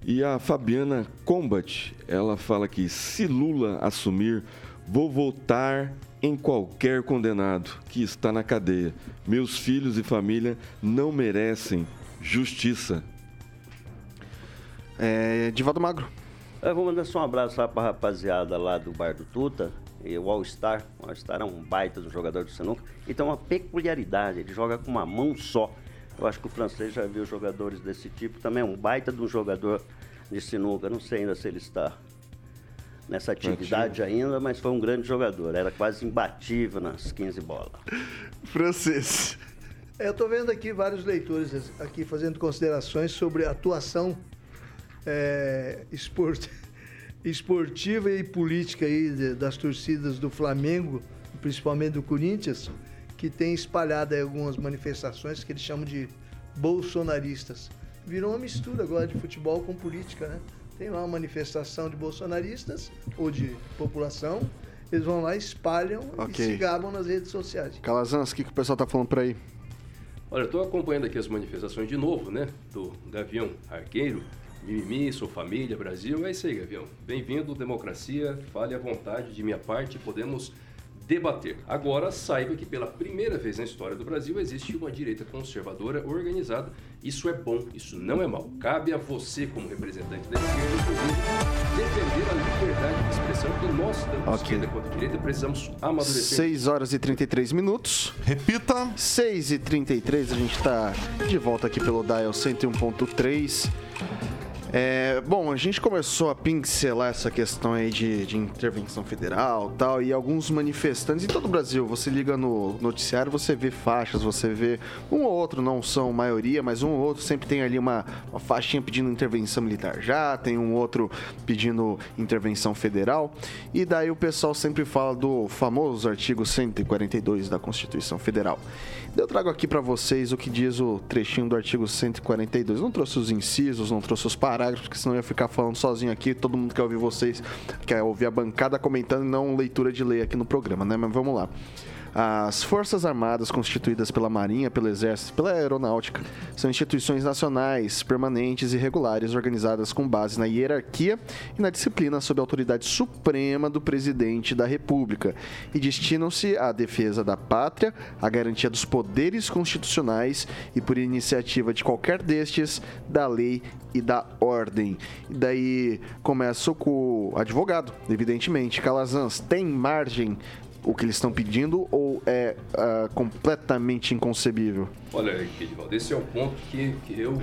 E a Fabiana Combat, ela fala que se Lula assumir, vou votar em qualquer condenado que está na cadeia. Meus filhos e família não merecem justiça. É, Divaldo Magro. Eu vou mandar só um abraço lá pra rapaziada lá do Bar do Tuta. E o All Star. O All Star é um baita do jogador de sinuca. E tem uma peculiaridade, ele joga com uma mão só. Eu acho que o francês já viu jogadores desse tipo. Também é um baita de um jogador de sinuca. Não sei ainda se ele está nessa atividade ainda, mas foi um grande jogador. Era quase imbatível nas 15 bolas. Francês. É, Eu estou vendo aqui vários leitores aqui fazendo considerações sobre a atuação é, esport- esportiva e política aí de- das torcidas do Flamengo, principalmente do Corinthians, que tem espalhado aí algumas manifestações que eles chamam de bolsonaristas. Virou uma mistura agora de futebol com política, né? Tem lá uma manifestação de bolsonaristas ou de população, eles vão lá, espalham Ok. e se gabam nas redes sociais. Calazans, o que, que o pessoal tá falando por aí? Olha, eu estou acompanhando aqui as manifestações de novo, né? Do Gavião Arqueiro, Mimimi, Sou Família, Brasil. É isso aí, Gavião. Bem-vindo, democracia. Fale à vontade de minha parte, podemos debater. Agora, saiba que pela primeira vez na história do Brasil existe uma direita conservadora organizada. Isso é bom, isso não é mal. Cabe a você, como representante da esquerda, inclusive, defender a liberdade de expressão que nós, tanto Ok. esquerda quanto direita, precisamos amadurecer. 6 horas e 33 minutos. Repita. 6 e 33 a gente tá de volta aqui pelo Dial 101.3. É, bom, a gente começou a pincelar essa questão aí de, de intervenção federal tal, e alguns manifestantes em todo o Brasil. Você liga no noticiário, você vê faixas, você vê um ou outro, não são maioria, mas um ou outro sempre tem ali uma, uma faixinha pedindo intervenção militar já, tem um outro pedindo intervenção federal. E daí o pessoal sempre fala do famoso artigo 142 da Constituição Federal. Eu trago aqui para vocês o que diz o trechinho do artigo 142. Não trouxe os incisos, não trouxe os parágrafos, porque senão eu ia ficar falando sozinho aqui. Todo mundo quer ouvir vocês, quer ouvir a bancada comentando e não leitura de lei aqui no programa, né? Mas vamos lá. As Forças Armadas, constituídas pela Marinha, pelo Exército e pela Aeronáutica, são instituições nacionais, permanentes e regulares, organizadas com base na hierarquia e na disciplina sob a autoridade suprema do Presidente da República e destinam-se à defesa da pátria, à garantia dos poderes constitucionais e, por iniciativa de qualquer destes, da lei e da ordem. E daí começo com o advogado, evidentemente. Calazans, tem margem o que eles estão pedindo ou é uh, completamente inconcebível? Olha, Edivaldo, esse é um ponto que, que eu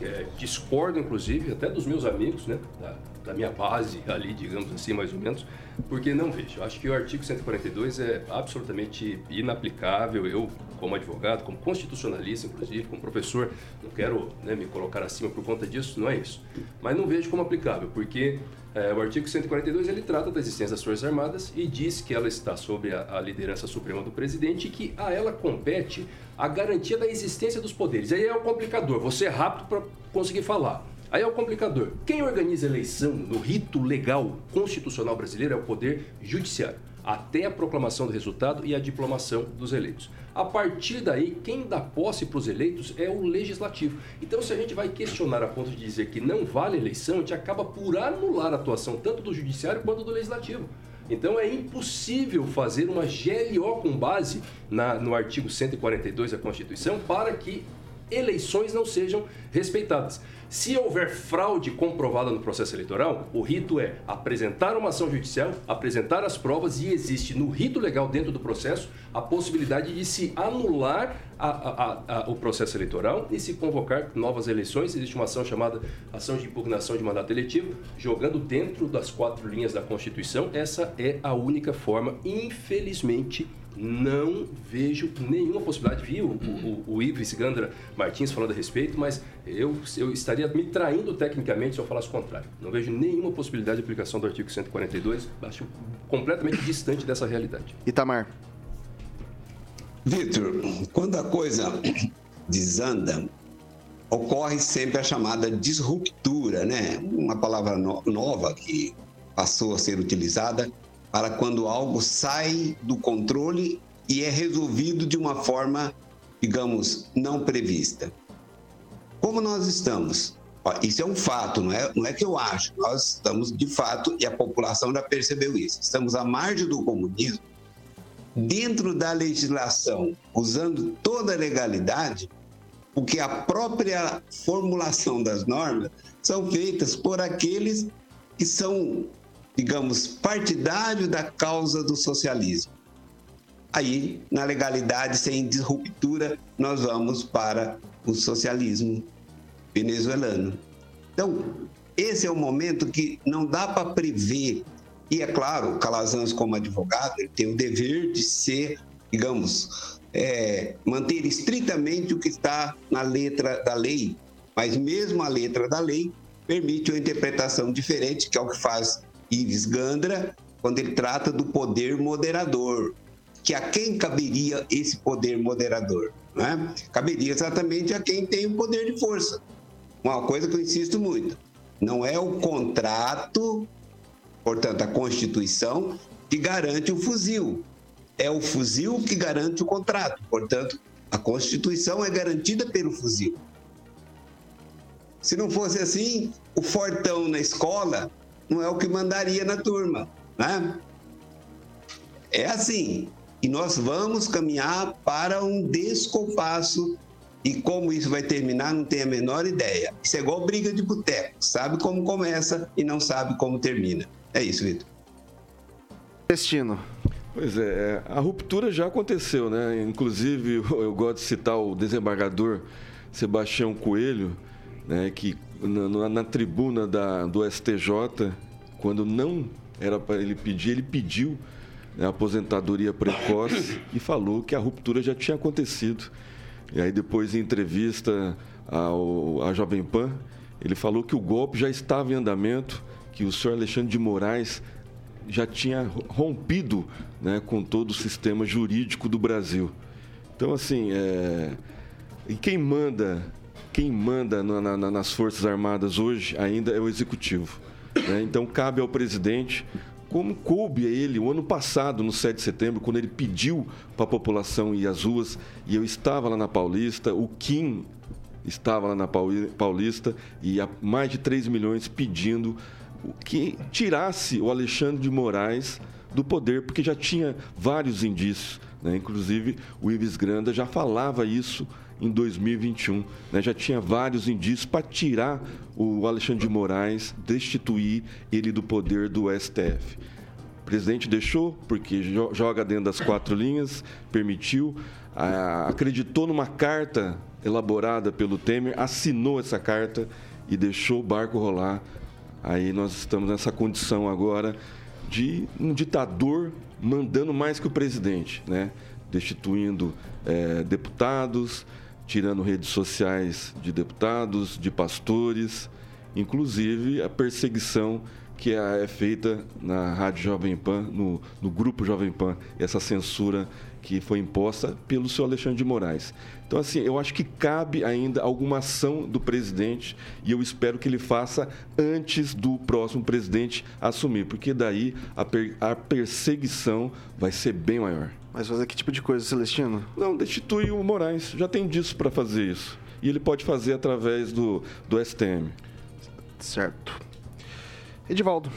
é, discordo, inclusive, até dos meus amigos, né? Da, da, minha base ali, digamos assim, mais ou menos, porque não vejo. Acho que o artigo 142 é absolutamente inaplicável. Eu, como advogado, como constitucionalista, inclusive, como professor, não quero né, me colocar acima por conta disso, não é isso. Mas não vejo como aplicável, porque é, o artigo 142 ele trata da existência das Forças Armadas e diz que ela está sob a, a liderança suprema do presidente e que a ela compete a garantia da existência dos poderes. Aí é o complicador, você é rápido para conseguir falar. Aí é o complicador. Quem organiza a eleição no rito legal constitucional brasileiro é o Poder Judiciário, até a proclamação do resultado e a diplomação dos eleitos. A partir daí, quem dá posse para os eleitos é o legislativo. Então, se a gente vai questionar a ponto de dizer que não vale eleição, a gente acaba por anular a atuação tanto do judiciário quanto do legislativo. Então é impossível fazer uma GLO com base na, no artigo 142 da Constituição para que eleições não sejam respeitadas. Se houver fraude comprovada no processo eleitoral, o rito é apresentar uma ação judicial, apresentar as provas e existe no rito legal dentro do processo a possibilidade de se anular a, a, a, o processo eleitoral e se convocar novas eleições. Existe uma ação chamada ação de impugnação de mandato eletivo, jogando dentro das quatro linhas da Constituição. Essa é a única forma, infelizmente, não vejo nenhuma possibilidade. Vi o, o, o Ives Gandra Martins falando a respeito, mas eu, eu estaria me traindo tecnicamente se eu falasse o contrário. Não vejo nenhuma possibilidade de aplicação do artigo 142, acho completamente distante dessa realidade. Itamar. Vitor, quando a coisa desanda, ocorre sempre a chamada disruptura, né? Uma palavra no nova que passou a ser utilizada para quando algo sai do controle e é resolvido de uma forma, digamos, não prevista. Como nós estamos? Isso é um fato, não é, não é que eu acho. Nós estamos, de fato, e a população já percebeu isso. Estamos à margem do comunismo, dentro da legislação, usando toda a legalidade, porque a própria formulação das normas são feitas por aqueles que são digamos, partidário da causa do socialismo. Aí, na legalidade, sem disruptura, nós vamos para o socialismo venezuelano. Então, esse é o momento que não dá para prever. E é claro, Calazans, como advogado, tem o dever de ser, digamos, é, manter estritamente o que está na letra da lei. Mas mesmo a letra da lei permite uma interpretação diferente, que é o que faz Ives Gandra, quando ele trata do poder moderador, que a quem caberia esse poder moderador? Né? Caberia exatamente a quem tem o poder de força. Uma coisa que eu insisto muito: não é o contrato, portanto, a Constituição, que garante o fuzil. É o fuzil que garante o contrato. Portanto, a Constituição é garantida pelo fuzil. Se não fosse assim, o fortão na escola não é o que mandaria na turma, né? É assim. E nós vamos caminhar para um descompasso. E como isso vai terminar, não tenho a menor ideia. Isso é igual briga de boteco. Sabe como começa e não sabe como termina. É isso, Vitor. Destino. Pois é, a ruptura já aconteceu, né? Inclusive, eu gosto de citar o desembargador Sebastião Coelho, né, que na, na, na tribuna da, do STJ, quando não era para ele pedir, ele pediu né, aposentadoria precoce e falou que a ruptura já tinha acontecido. E aí depois em entrevista ao, à Jovem Pan, ele falou que o golpe já estava em andamento, que o senhor Alexandre de Moraes já tinha rompido né, com todo o sistema jurídico do Brasil. Então, assim, é... e quem manda, quem manda na, na, nas Forças Armadas hoje ainda é o Executivo. Né? Então, cabe ao presidente, como coube a ele o ano passado, no 7 de setembro, quando ele pediu para a população ir às ruas, e eu estava lá na Paulista, o Kim estava lá na Paulista, e há mais de 3 milhões pedindo que tirasse o Alexandre de Moraes do poder, porque já tinha vários indícios. Né? Inclusive, o Ives Granda já falava isso em 2021. Né? Já tinha vários indícios para tirar o Alexandre de Moraes, destituir ele do poder do STF. O presidente deixou, porque joga dentro das quatro linhas, permitiu, acreditou numa carta elaborada pelo Temer, assinou essa carta e deixou o barco rolar Aí nós estamos nessa condição agora de um ditador mandando mais que o presidente, né? destituindo é, deputados, tirando redes sociais de deputados, de pastores, inclusive a perseguição que é, é feita na Rádio Jovem Pan, no, no Grupo Jovem Pan, essa censura que foi imposta pelo senhor Alexandre de Moraes. Então, assim, eu acho que cabe ainda alguma ação do presidente e eu espero que ele faça antes do próximo presidente assumir, porque daí a, per a perseguição vai ser bem maior. Mas fazer que tipo de coisa, Celestino? Não, destitui o Moraes. Já tem disso para fazer isso. E ele pode fazer através do, do STM. Certo. Edivaldo.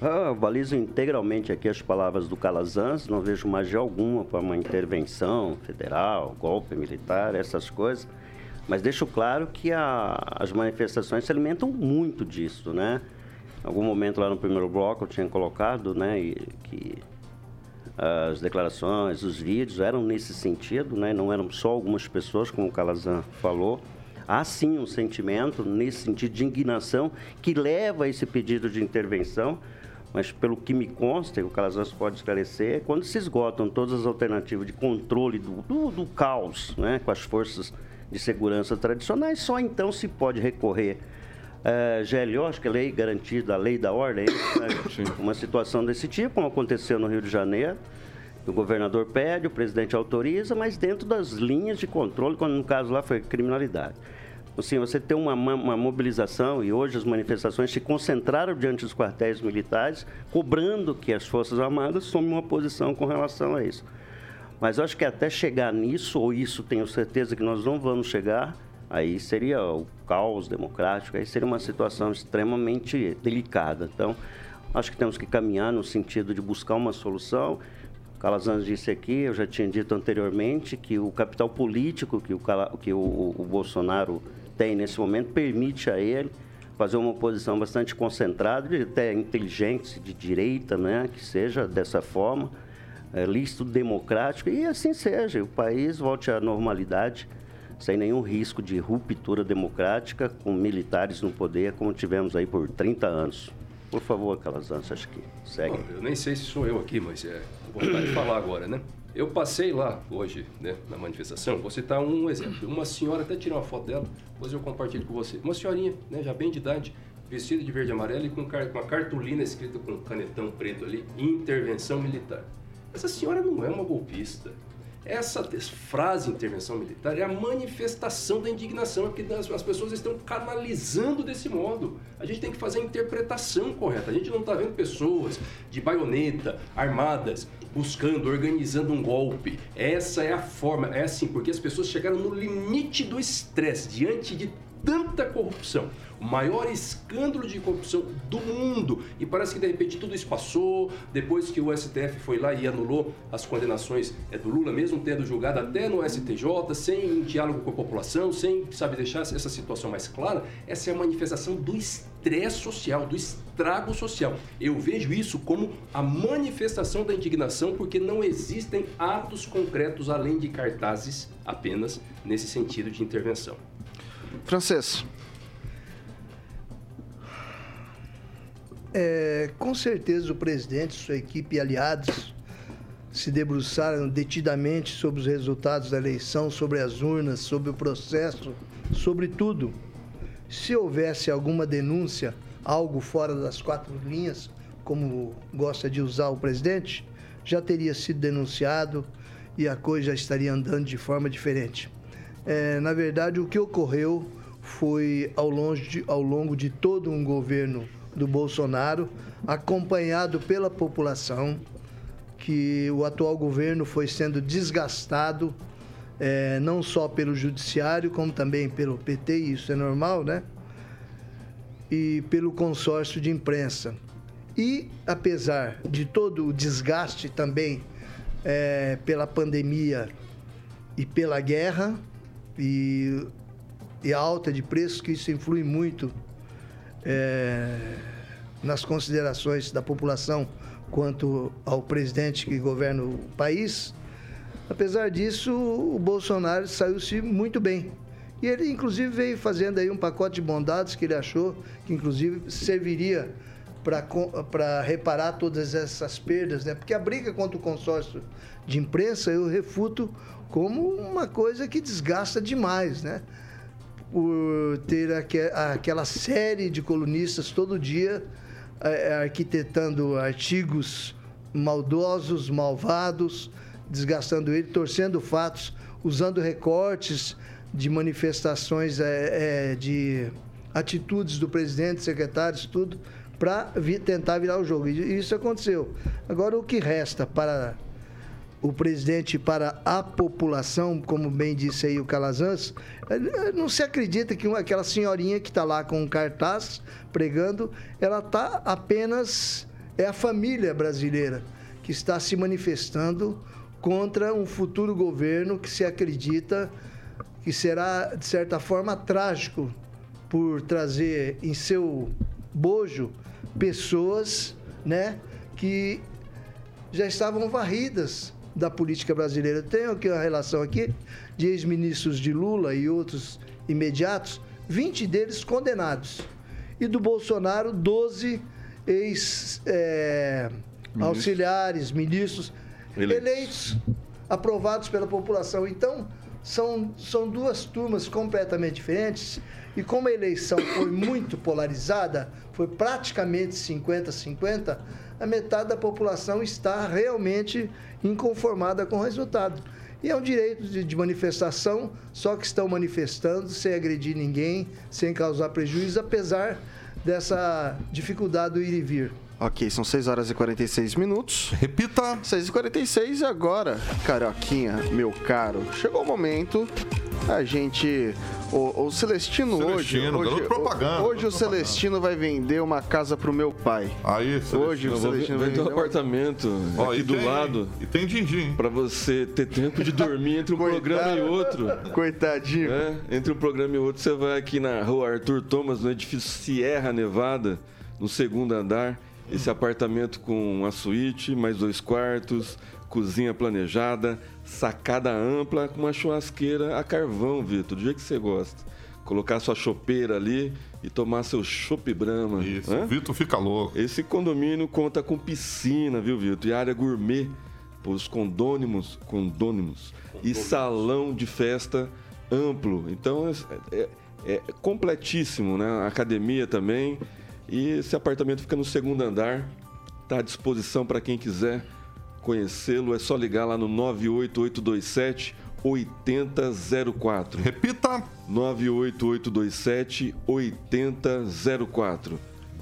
Ah, valizo integralmente aqui as palavras do Calazans, não vejo magia alguma para uma intervenção federal, golpe militar, essas coisas. Mas deixo claro que a, as manifestações se alimentam muito disso, né? Em algum momento lá no primeiro bloco eu tinha colocado, né, que as declarações, os vídeos eram nesse sentido, né? Não eram só algumas pessoas, como o Calazan falou. Há sim um sentimento nesse sentido de indignação que leva a esse pedido de intervenção mas pelo que me consta, e o Calazans pode esclarecer, é quando se esgotam todas as alternativas de controle do, do, do caos né, com as forças de segurança tradicionais, só então se pode recorrer é, GLO, acho que é lei garantida, a lei da ordem, né? uma situação desse tipo, como aconteceu no Rio de Janeiro. O governador pede, o presidente autoriza, mas dentro das linhas de controle, quando no caso lá foi criminalidade assim, você tem uma, uma, mobilização e hoje as manifestações se concentraram diante dos quartéis militares, cobrando que as Forças Armadas tomem uma posição com relação a isso. Mas eu acho que até chegar nisso, ou isso tenho certeza que nós não vamos chegar, aí seria o caos democrático, aí seria uma situação extremamente delicada. Então, acho que temos que caminhar no sentido de buscar uma solução. Calazans disse aqui, eu já tinha dito anteriormente, que o capital político que o, que o, o Bolsonaro tem nesse momento permite a ele fazer uma posição bastante concentrada, até inteligente, de direita, né? que seja dessa forma, é, lícito, democrático, e assim seja, o país volte à normalidade, sem nenhum risco de ruptura democrática, com militares no poder, como tivemos aí por 30 anos. Por favor, Calazans, acho que segue. Eu nem sei se sou eu aqui, mas é vontade de falar agora, né? Eu passei lá hoje, né, na manifestação, vou citar um exemplo. Uma senhora, até tirei uma foto dela, depois eu compartilho com você. Uma senhorinha, né, já bem de idade, vestida de verde e amarelo e com uma cartolina escrita com canetão preto ali, intervenção militar. Essa senhora não é uma golpista. Essa frase intervenção militar é a manifestação da indignação, é as pessoas estão canalizando desse modo. A gente tem que fazer a interpretação correta. A gente não está vendo pessoas de baioneta, armadas, buscando, organizando um golpe. Essa é a forma, é assim, porque as pessoas chegaram no limite do estresse diante de tanta corrupção o maior escândalo de corrupção do mundo. E parece que de repente tudo isso passou, depois que o STF foi lá e anulou as condenações é, do Lula, mesmo tendo julgado até no STJ, sem diálogo com a população, sem, sabe, deixar essa situação mais clara, essa é a manifestação do estresse social, do estrago social. Eu vejo isso como a manifestação da indignação, porque não existem atos concretos além de cartazes apenas nesse sentido de intervenção. Francês. É, com certeza o presidente, sua equipe e aliados se debruçaram detidamente sobre os resultados da eleição, sobre as urnas, sobre o processo, sobre tudo. Se houvesse alguma denúncia, algo fora das quatro linhas, como gosta de usar o presidente, já teria sido denunciado e a coisa já estaria andando de forma diferente. É, na verdade, o que ocorreu foi ao, longe de, ao longo de todo um governo do Bolsonaro, acompanhado pela população, que o atual governo foi sendo desgastado, é, não só pelo judiciário, como também pelo PT, isso é normal, né? E pelo consórcio de imprensa. E, apesar de todo o desgaste também é, pela pandemia e pela guerra, e, e a alta de preços, que isso influi muito é, nas considerações da população quanto ao presidente que governa o país. Apesar disso, o Bolsonaro saiu-se muito bem. E ele, inclusive, veio fazendo aí um pacote de bondades que ele achou que, inclusive, serviria para reparar todas essas perdas, né? Porque a briga contra o consórcio de imprensa eu refuto como uma coisa que desgasta demais, né? Por ter aquela série de colunistas todo dia arquitetando artigos maldosos, malvados, desgastando ele, torcendo fatos, usando recortes de manifestações, é, é, de atitudes do presidente, secretários, tudo, para tentar virar o jogo. E isso aconteceu. Agora, o que resta para o presidente para a população, como bem disse aí o Calazans, não se acredita que aquela senhorinha que está lá com um cartaz pregando, ela está apenas é a família brasileira que está se manifestando contra um futuro governo que se acredita que será de certa forma trágico por trazer em seu bojo pessoas, né, que já estavam varridas da política brasileira. Tenho aqui uma relação aqui de ex-ministros de Lula e outros imediatos, 20 deles condenados. E do Bolsonaro, 12 ex-auxiliares, é, ministros eleitos. eleitos, aprovados pela população. Então, são, são duas turmas completamente diferentes. E como a eleição foi muito polarizada, foi praticamente 50-50, a metade da população está realmente inconformada com o resultado. E é um direito de, de, manifestação, só que estão manifestando sem agredir ninguém, sem causar prejuízo, apesar dessa dificuldade do ir e vir. Ok, são 6 horas e 46 minutos. Repita! 6 e 46 e agora, Carioquinha, meu caro, chegou o momento a gente. O, o Celestino, Celestino hoje. Hoje, propaganda, hoje o Celestino vai vender uma casa pro meu pai. Aí, Celestino. Hoje o Celestino vai vender um apartamento Ó, aqui do tem, lado. E tem din-din. Pra você ter tempo de dormir entre um programa e outro. Coitadinho. É, entre um programa e outro, você vai aqui na rua Arthur Thomas, no edifício Sierra Nevada, no segundo andar. Esse apartamento com uma suíte, mais dois quartos, cozinha planejada, sacada ampla com uma churrasqueira a carvão, Vitor, do jeito que você gosta. Colocar sua chopeira ali e tomar seu chopp Brahma. Isso, o Vitor fica louco. Esse condomínio conta com piscina, viu, Vitor? E área gourmet para os condônimos, condônimos e salão de festa amplo. Então é, é, é completíssimo, né? academia também. E esse apartamento fica no segundo andar, está à disposição para quem quiser conhecê-lo. É só ligar lá no 98827 8004. Repita: 98827 8004.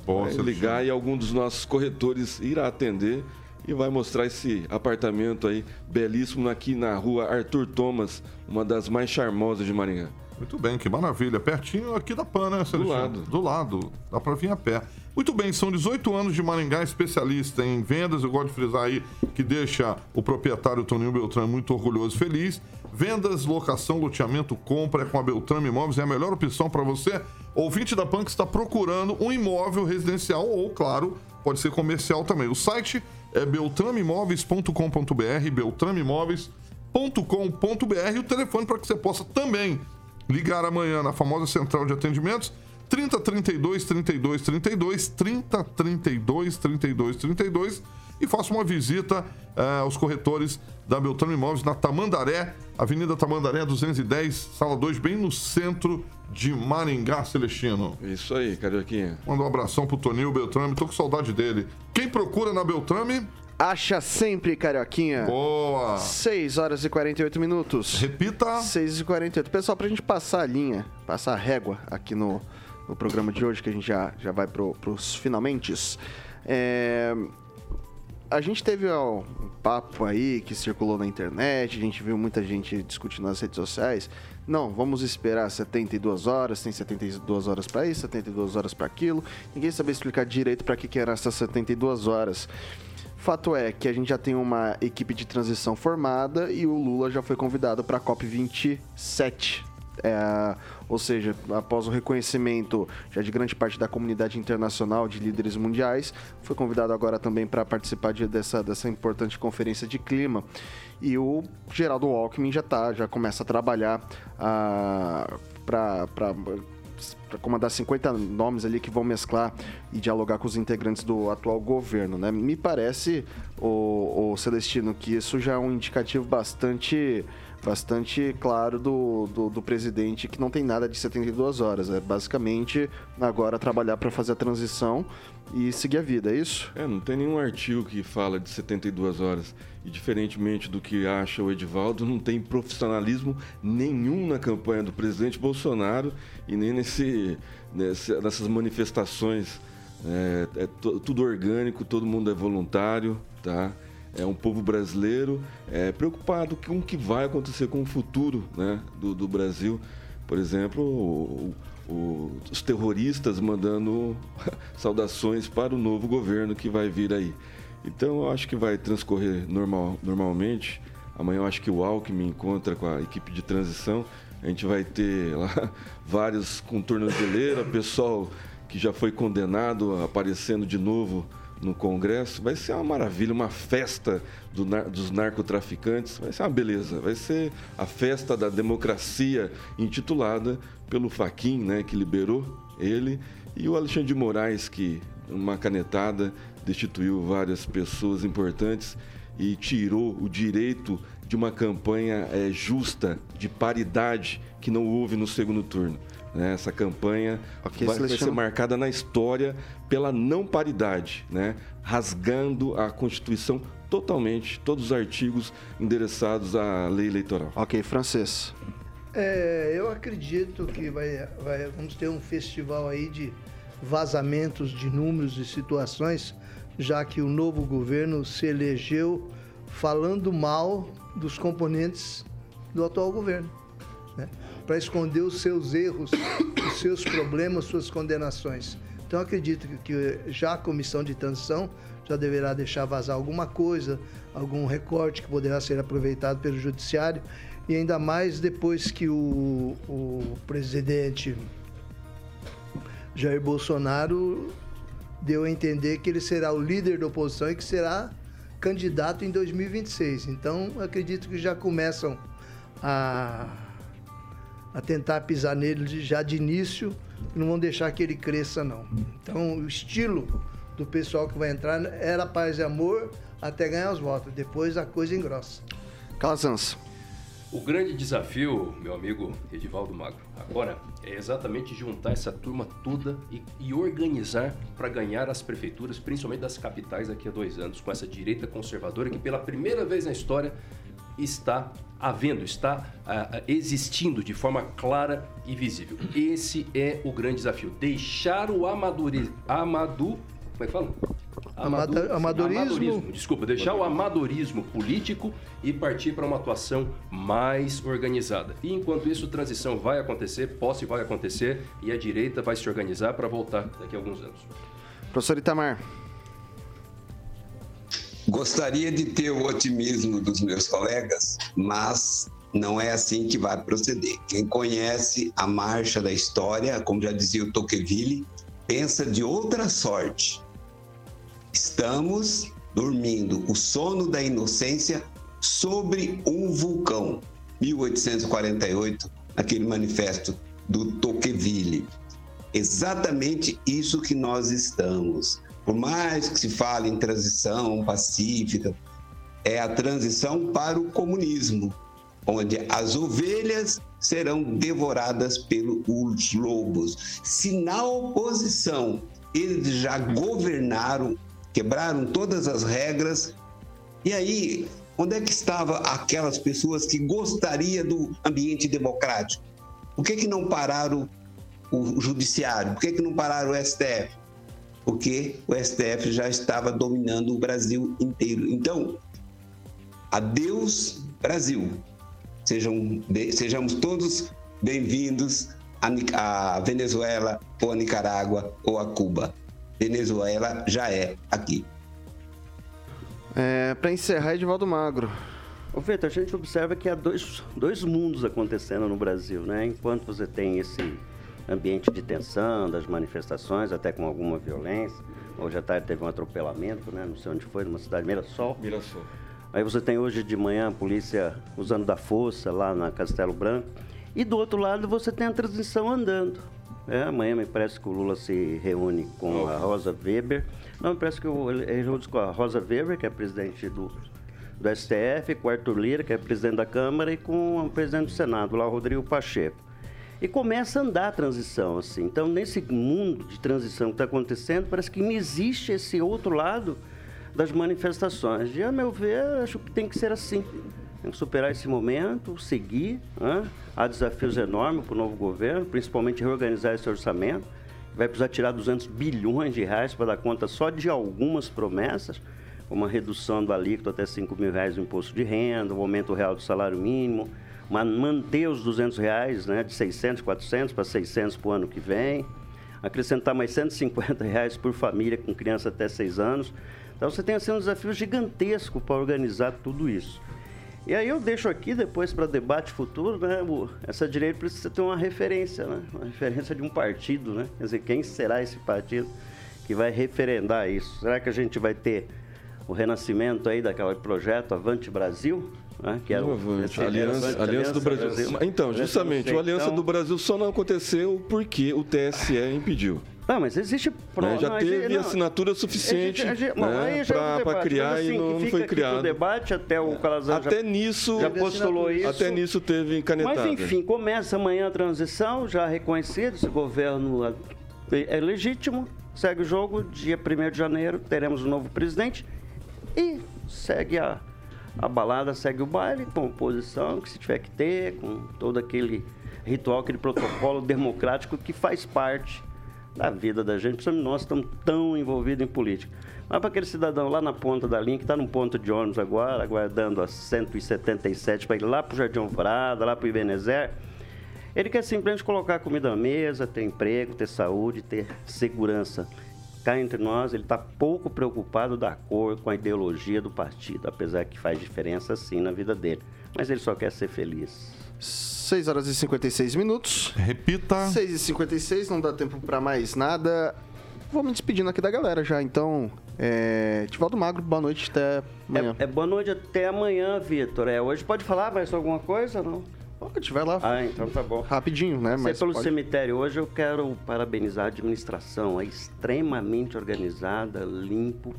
Vai ligar e algum dos nossos corretores irá atender e vai mostrar esse apartamento aí belíssimo aqui na rua Arthur Thomas, uma das mais charmosas de Maringá. Muito bem, que maravilha. Pertinho aqui da PAN, né, Celestino? Do lado. Do lado. Dá pra vir a pé. Muito bem, são 18 anos de Maringá, especialista em vendas. Eu gosto de frisar aí que deixa o proprietário Toninho Beltrame muito orgulhoso e feliz. Vendas, locação, loteamento, compra é com a Beltrame Imóveis. É a melhor opção para você, ouvinte da PAN, que está procurando um imóvel residencial ou, claro, pode ser comercial também. O site é beltrameimóveis.com.br, beltrameimóveis.com.br e o telefone para que você possa também ligar amanhã na famosa central de atendimentos 30 32 32 32 30 32 32 32 e faça uma visita eh, aos corretores da Beltrame Imóveis na Tamandaré, Avenida Tamandaré 210, sala 2, bem no centro de Maringá, Celestino. Isso aí, Carioquinha. Manda um abração pro Toninho Beltrame, tô com saudade dele. Quem procura na Beltrame? Acha sempre, Carioquinha. Boa! 6 horas e 48 minutos. Repita. 6 e 48. Pessoal, pra gente passar a linha, passar a régua aqui no, no programa de hoje, que a gente já, já vai pro, pros finalmente. É, a gente teve ó, um papo aí que circulou na internet, a gente viu muita gente discutindo nas redes sociais. Não, vamos esperar 72 horas, tem 72 horas para isso, 72 horas para aquilo. Ninguém sabia explicar direito para que, que eram essas 72 horas. Fato é que a gente já tem uma equipe de transição formada e o Lula já foi convidado para a COP27. É, ou seja, após o reconhecimento já de grande parte da comunidade internacional de líderes mundiais, foi convidado agora também para participar de, dessa, dessa importante conferência de clima. E o Geraldo Alckmin já tá, já começa a trabalhar ah, para para comandar 50 nomes ali que vão mesclar e dialogar com os integrantes do atual governo, né? Me parece, o, o Celestino, que isso já é um indicativo bastante bastante claro do, do, do, presidente que não tem nada de 72 horas. É basicamente agora trabalhar para fazer a transição e seguir a vida, é isso? É, não tem nenhum artigo que fala de 72 horas. E diferentemente do que acha o Edivaldo, não tem profissionalismo nenhum na campanha do presidente Bolsonaro e nem nesse, nesse nessas manifestações. É, é tudo orgânico, todo mundo é voluntário, tá? É um povo brasileiro é, preocupado com o que vai acontecer com o futuro né, do, do Brasil. Por exemplo, o, o, os terroristas mandando saudações para o novo governo que vai vir aí. Então eu acho que vai transcorrer normal, normalmente. Amanhã eu acho que o Alckmin encontra com a equipe de transição. A gente vai ter lá vários com tornozeleira, pessoal que já foi condenado aparecendo de novo no Congresso. Vai ser uma maravilha, uma festa do, dos narcotraficantes. Vai ser uma beleza. Vai ser a festa da democracia intitulada pelo Faquin, né, que liberou ele, e o Alexandre de Moraes, que, uma canetada, destituiu várias pessoas importantes e tirou o direito de uma campanha é, justa, de paridade, que não houve no segundo turno. Né? Essa campanha okay, vai, vai ser marcada na história pela não paridade, né? rasgando a Constituição totalmente, todos os artigos endereçados à lei eleitoral. Ok, francês. É, eu acredito que vai, vai, vamos ter um festival aí de vazamentos de números e situações, já que o novo governo se elegeu falando mal dos componentes do atual governo. Né? Para esconder os seus erros, os seus problemas, suas condenações. Então acredito que já a comissão de transição já deverá deixar vazar alguma coisa, algum recorte que poderá ser aproveitado pelo judiciário e ainda mais depois que o, o presidente Jair Bolsonaro deu a entender que ele será o líder da oposição e que será candidato em 2026. Então, acredito que já começam a, a tentar pisar nele já de início, não vão deixar que ele cresça, não. Então, o estilo do pessoal que vai entrar era paz e amor até ganhar os votos. Depois a coisa engrossa. Calazans. O grande desafio, meu amigo Edivaldo Magro, agora é exatamente juntar essa turma toda e, e organizar para ganhar as prefeituras, principalmente das capitais, daqui a dois anos, com essa direita conservadora que pela primeira vez na história está havendo, está uh, existindo de forma clara e visível. Esse é o grande desafio. Deixar o amadure, amadu, como é que fala? Amado, amadorismo. amadorismo. Desculpa, deixar o amadorismo político e partir para uma atuação mais organizada. E enquanto isso, transição vai acontecer, posse vai acontecer e a direita vai se organizar para voltar daqui a alguns anos. Professor Itamar. Gostaria de ter o otimismo dos meus colegas, mas não é assim que vai proceder. Quem conhece a marcha da história, como já dizia o Tocqueville, pensa de outra sorte Estamos dormindo o sono da inocência sobre um vulcão. 1848, aquele manifesto do Tocqueville. Exatamente isso que nós estamos. Por mais que se fale em transição pacífica, é a transição para o comunismo, onde as ovelhas serão devoradas pelos lobos. Se na oposição eles já governaram, quebraram todas as regras, e aí onde é que estavam aquelas pessoas que gostariam do ambiente democrático? Por que, que não pararam o judiciário? Por que, que não pararam o STF? Porque o STF já estava dominando o Brasil inteiro. Então, adeus, Brasil. Sejam, sejamos todos bem-vindos a Venezuela ou a Nicarágua ou a Cuba. Venezuela já é aqui. É, Para encerrar, Edivaldo Magro. Ô, Vitor, a gente observa que há dois, dois mundos acontecendo no Brasil, né? Enquanto você tem esse ambiente de tensão, das manifestações, até com alguma violência. Hoje à tarde teve um atropelamento, né? Não sei onde foi, numa cidade, Mirassol. Mirassol. Aí você tem hoje de manhã a polícia usando da força lá na Castelo Branco. E do outro lado você tem a transição andando. É, amanhã me parece que o Lula se reúne com a Rosa Weber. Não, me parece que ele reúne com a Rosa Weber, que é presidente do, do STF, com o Arthur Lira, que é presidente da Câmara, e com o presidente do Senado, lá o Rodrigo Pacheco. E começa a andar a transição, assim. Então, nesse mundo de transição que está acontecendo, parece que não existe esse outro lado das manifestações. E, a meu ver, acho que tem que ser assim. Tem que superar esse momento, seguir. Né? Há desafios enormes para o novo governo, principalmente reorganizar esse orçamento. Vai precisar tirar 200 bilhões de reais para dar conta só de algumas promessas, como a redução do alíquoto até 5 mil reais do imposto de renda, o aumento real do salário mínimo, manter os 200 reais, né, de 600, 400 para 600 para o ano que vem, acrescentar mais 150 reais por família com criança até 6 anos. Então você tem assim, um desafio gigantesco para organizar tudo isso. E aí eu deixo aqui depois para debate futuro, né? Essa direita precisa ter uma referência, né? Uma referência de um partido, né? Quer dizer, quem será esse partido que vai referendar isso? Será que a gente vai ter o renascimento aí daquele projeto Avante Brasil? Né? Que era o Avante, Aliança, Aliança, Aliança, do Brasil. Brasil. Então, justamente, o Aliança então... do Brasil só não aconteceu porque o TSE impediu. Não, mas existe né? Já teve não, assinatura suficiente né? para criar assim, e não foi criado. O debate até o Calazar até já, nisso, já postulou isso. Até nisso teve encanetado. Mas enfim, começa amanhã a transição, já reconhecido, esse governo é legítimo, segue o jogo, dia 1 de janeiro teremos um novo presidente e segue a, a balada, segue o baile com oposição que se tiver que ter, com todo aquele ritual, aquele protocolo democrático que faz parte da vida da gente, principalmente nós estamos tão envolvidos em política. Mas para aquele cidadão lá na ponta da linha, que está num ponto de ônibus agora, aguardando a 177 para ir lá para o Jardim Alvorada, lá para o Ibenezer, ele quer simplesmente colocar comida na mesa, ter emprego, ter saúde, ter segurança. Cá entre nós, ele está pouco preocupado da cor com a ideologia do partido, apesar que faz diferença sim na vida dele. Mas ele só quer ser feliz. 6 horas e 56 minutos. Repita. 6 e 56, não dá tempo para mais nada. Vou me despedindo aqui da galera já, então. É... Tivaldo Magro, boa noite até amanhã. É, é boa noite até amanhã, Vitor. É, hoje pode falar mais alguma coisa, não? Pode, vai lá. Ah, então tá bom. Rapidinho, né? Mas pelo pode... cemitério hoje, eu quero parabenizar a administração. É extremamente organizada, limpo.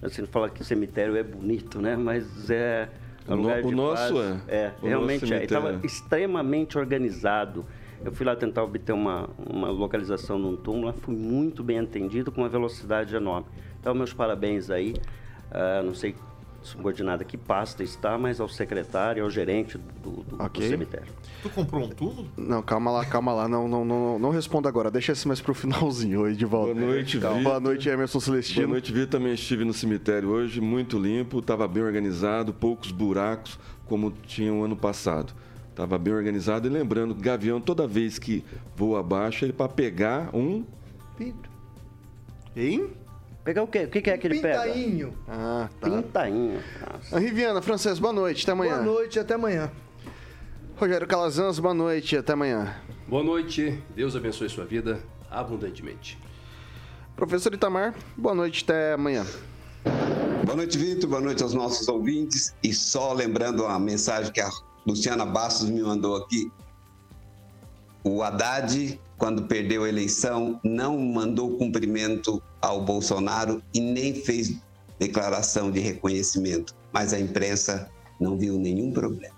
Assim, fala que cemitério é bonito, né? Mas é o, no, o nosso paz. é. É, o realmente é. Estava extremamente organizado. Eu fui lá tentar obter uma, uma localização num túmulo, fui muito bem atendido com uma velocidade enorme. Então, meus parabéns aí. Uh, não sei subordinada que pasta está, mas ao secretário, ao gerente do, do, okay. do, cemitério. Tu comprou um túmulo? Não, calma lá, calma lá. Não, não, não, não responda agora. Deixa esse mais pro finalzinho Oi, de volta. Boa noite, Vitor. Boa noite, Emerson Celestino. Boa noite, Vitor. Também estive no cemitério hoje, muito limpo, estava bem organizado, poucos buracos, como tinha o ano passado. Estava bem organizado e lembrando, Gavião, toda vez que voa abaixo, ele para pegar um... Vidro. Hein? Pegar o quê? O que, é que ele pega? Pintainho. Ah, tá. Pintainho. Nossa. Riviana, Francês, boa noite, até amanhã. Boa noite, até amanhã. Rogério Calazans, boa noite, até amanhã. Boa noite, Deus abençoe sua vida abundantemente. Professor Itamar, boa noite, até amanhã. Boa noite, Vitor, boa noite aos nossos ouvintes. E só lembrando a mensagem que a Luciana Bastos me mandou aqui. O Haddad, quando perdeu a eleição, não mandou cumprimento ao Bolsonaro e nem fez declaração de reconhecimento, mas a imprensa não viu nenhum problema.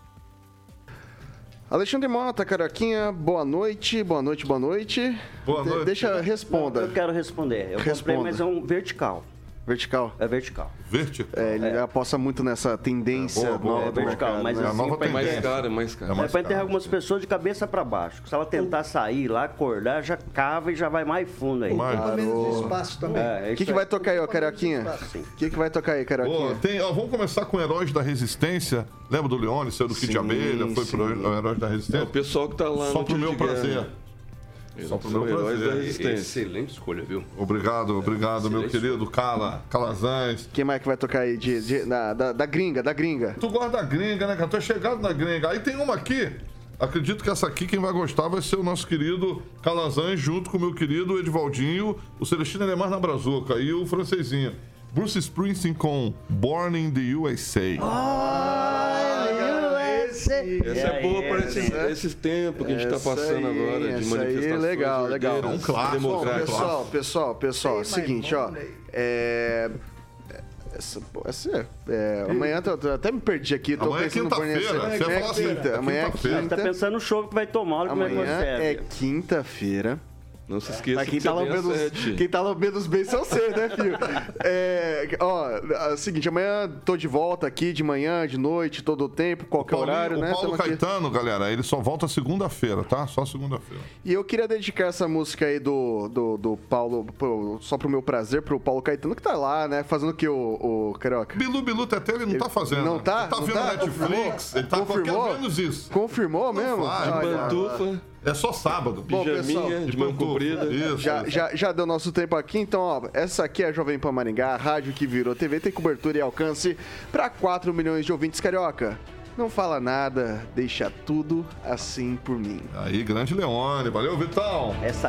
Alexandre Mota, Caroquinha, boa noite, boa noite, boa noite. Boa noite. Deixa, responda. Eu quero responder. Eu Responda. comprei, mas é um vertical. Vertical. É vertical. Vertical. É, ele aposta muito nessa tendência É, boa, boa, nova É vertical, mercado, mas né? assim, nova pra- É mais tendência. caro, é mais caro. É É mais pra enterrar caro. algumas pessoas de cabeça pra baixo. Se ela tentar sair lá, acordar, já cava e já vai mais fundo aí. Mas- Ocupa menos espaço também. É, é O que, que vai tocar aí, ó, Carioquinha? O que, que vai tocar aí, Carioquinha? tem, ó, vamos começar com Heróis da Resistência. Lembra do Leone, saiu do Sim, Abelha, foi sim. pro Heróis da É Resistência? o pessoal que tá lá Só no pro meu prazer. Só pro meu São heróis da prazer. resistência. Excelente escolha, viu? Obrigado, obrigado, meu Excelente. querido Cala, Calazans. Quem mais que vai tocar aí? De, de- da, da, da gringa, da gringa. Tu gosta da gringa, né, cara? Tu é chegado na gringa. Aí tem uma aqui. Acredito que essa aqui, quem vai gostar vai ser o nosso querido Calazans, junto com o meu querido Edivaldinho, o Celestino Alemar na Brazuca e o francesinho. Bruce Springsteen com Born in the USA. Essa é boa É, para é, esses, é. esses tempos que a gente está passando aí, agora de essa aí, manifestações legal, legal. É um clássico. Bom, pessoal, pessoal, pessoal, é o seguinte, ó. É. Essa, essa é, é, amanhã eu tô- até me perdi aqui. Tô Amanhã é pensando no quinta-feira, fornecer- você ia É assim, quinta, é amanhã é quinta-feira. Tá quinta. pensando no show que vai tomar, olha como é que Amanhã você é é. quinta-feira. Não se esqueça Mas quem que tá, lambendo os, quem tá lambendo os beijos são você, né, filho? É, ó, é o seguinte, amanhã tô de volta aqui de manhã, de noite, todo o tempo, qualquer Paulinho- horário, né? o Paulo Tamo aqui. Caetano, galera, ele só volta segunda-feira, tá? Só segunda-feira. E eu queria dedicar essa música aí do, do, do Paulo, pro- só pro meu prazer, pro Paulo Caetano, que tá lá, né? Fazendo o que, o, o Carioca? Bilu Bilu Teté ele não tá fazendo. Não tá? Ele tá Não vendo tá? Netflix, ele tá Confirmou? menos isso. Confirmou mesmo? faz, Olha, Pantufa, É só sábado. Bom, pessoal, de mão comprida. Isso. Já, já, já deu nosso tempo aqui, então, ó, essa aqui é a Jovem Pan Maringá, a rádio que virou TV, tem cobertura e alcance para 4 milhões de ouvintes carioca. Não fala nada, deixa tudo assim por mim. Aí, grande Leone. Valeu, Vitão. Essa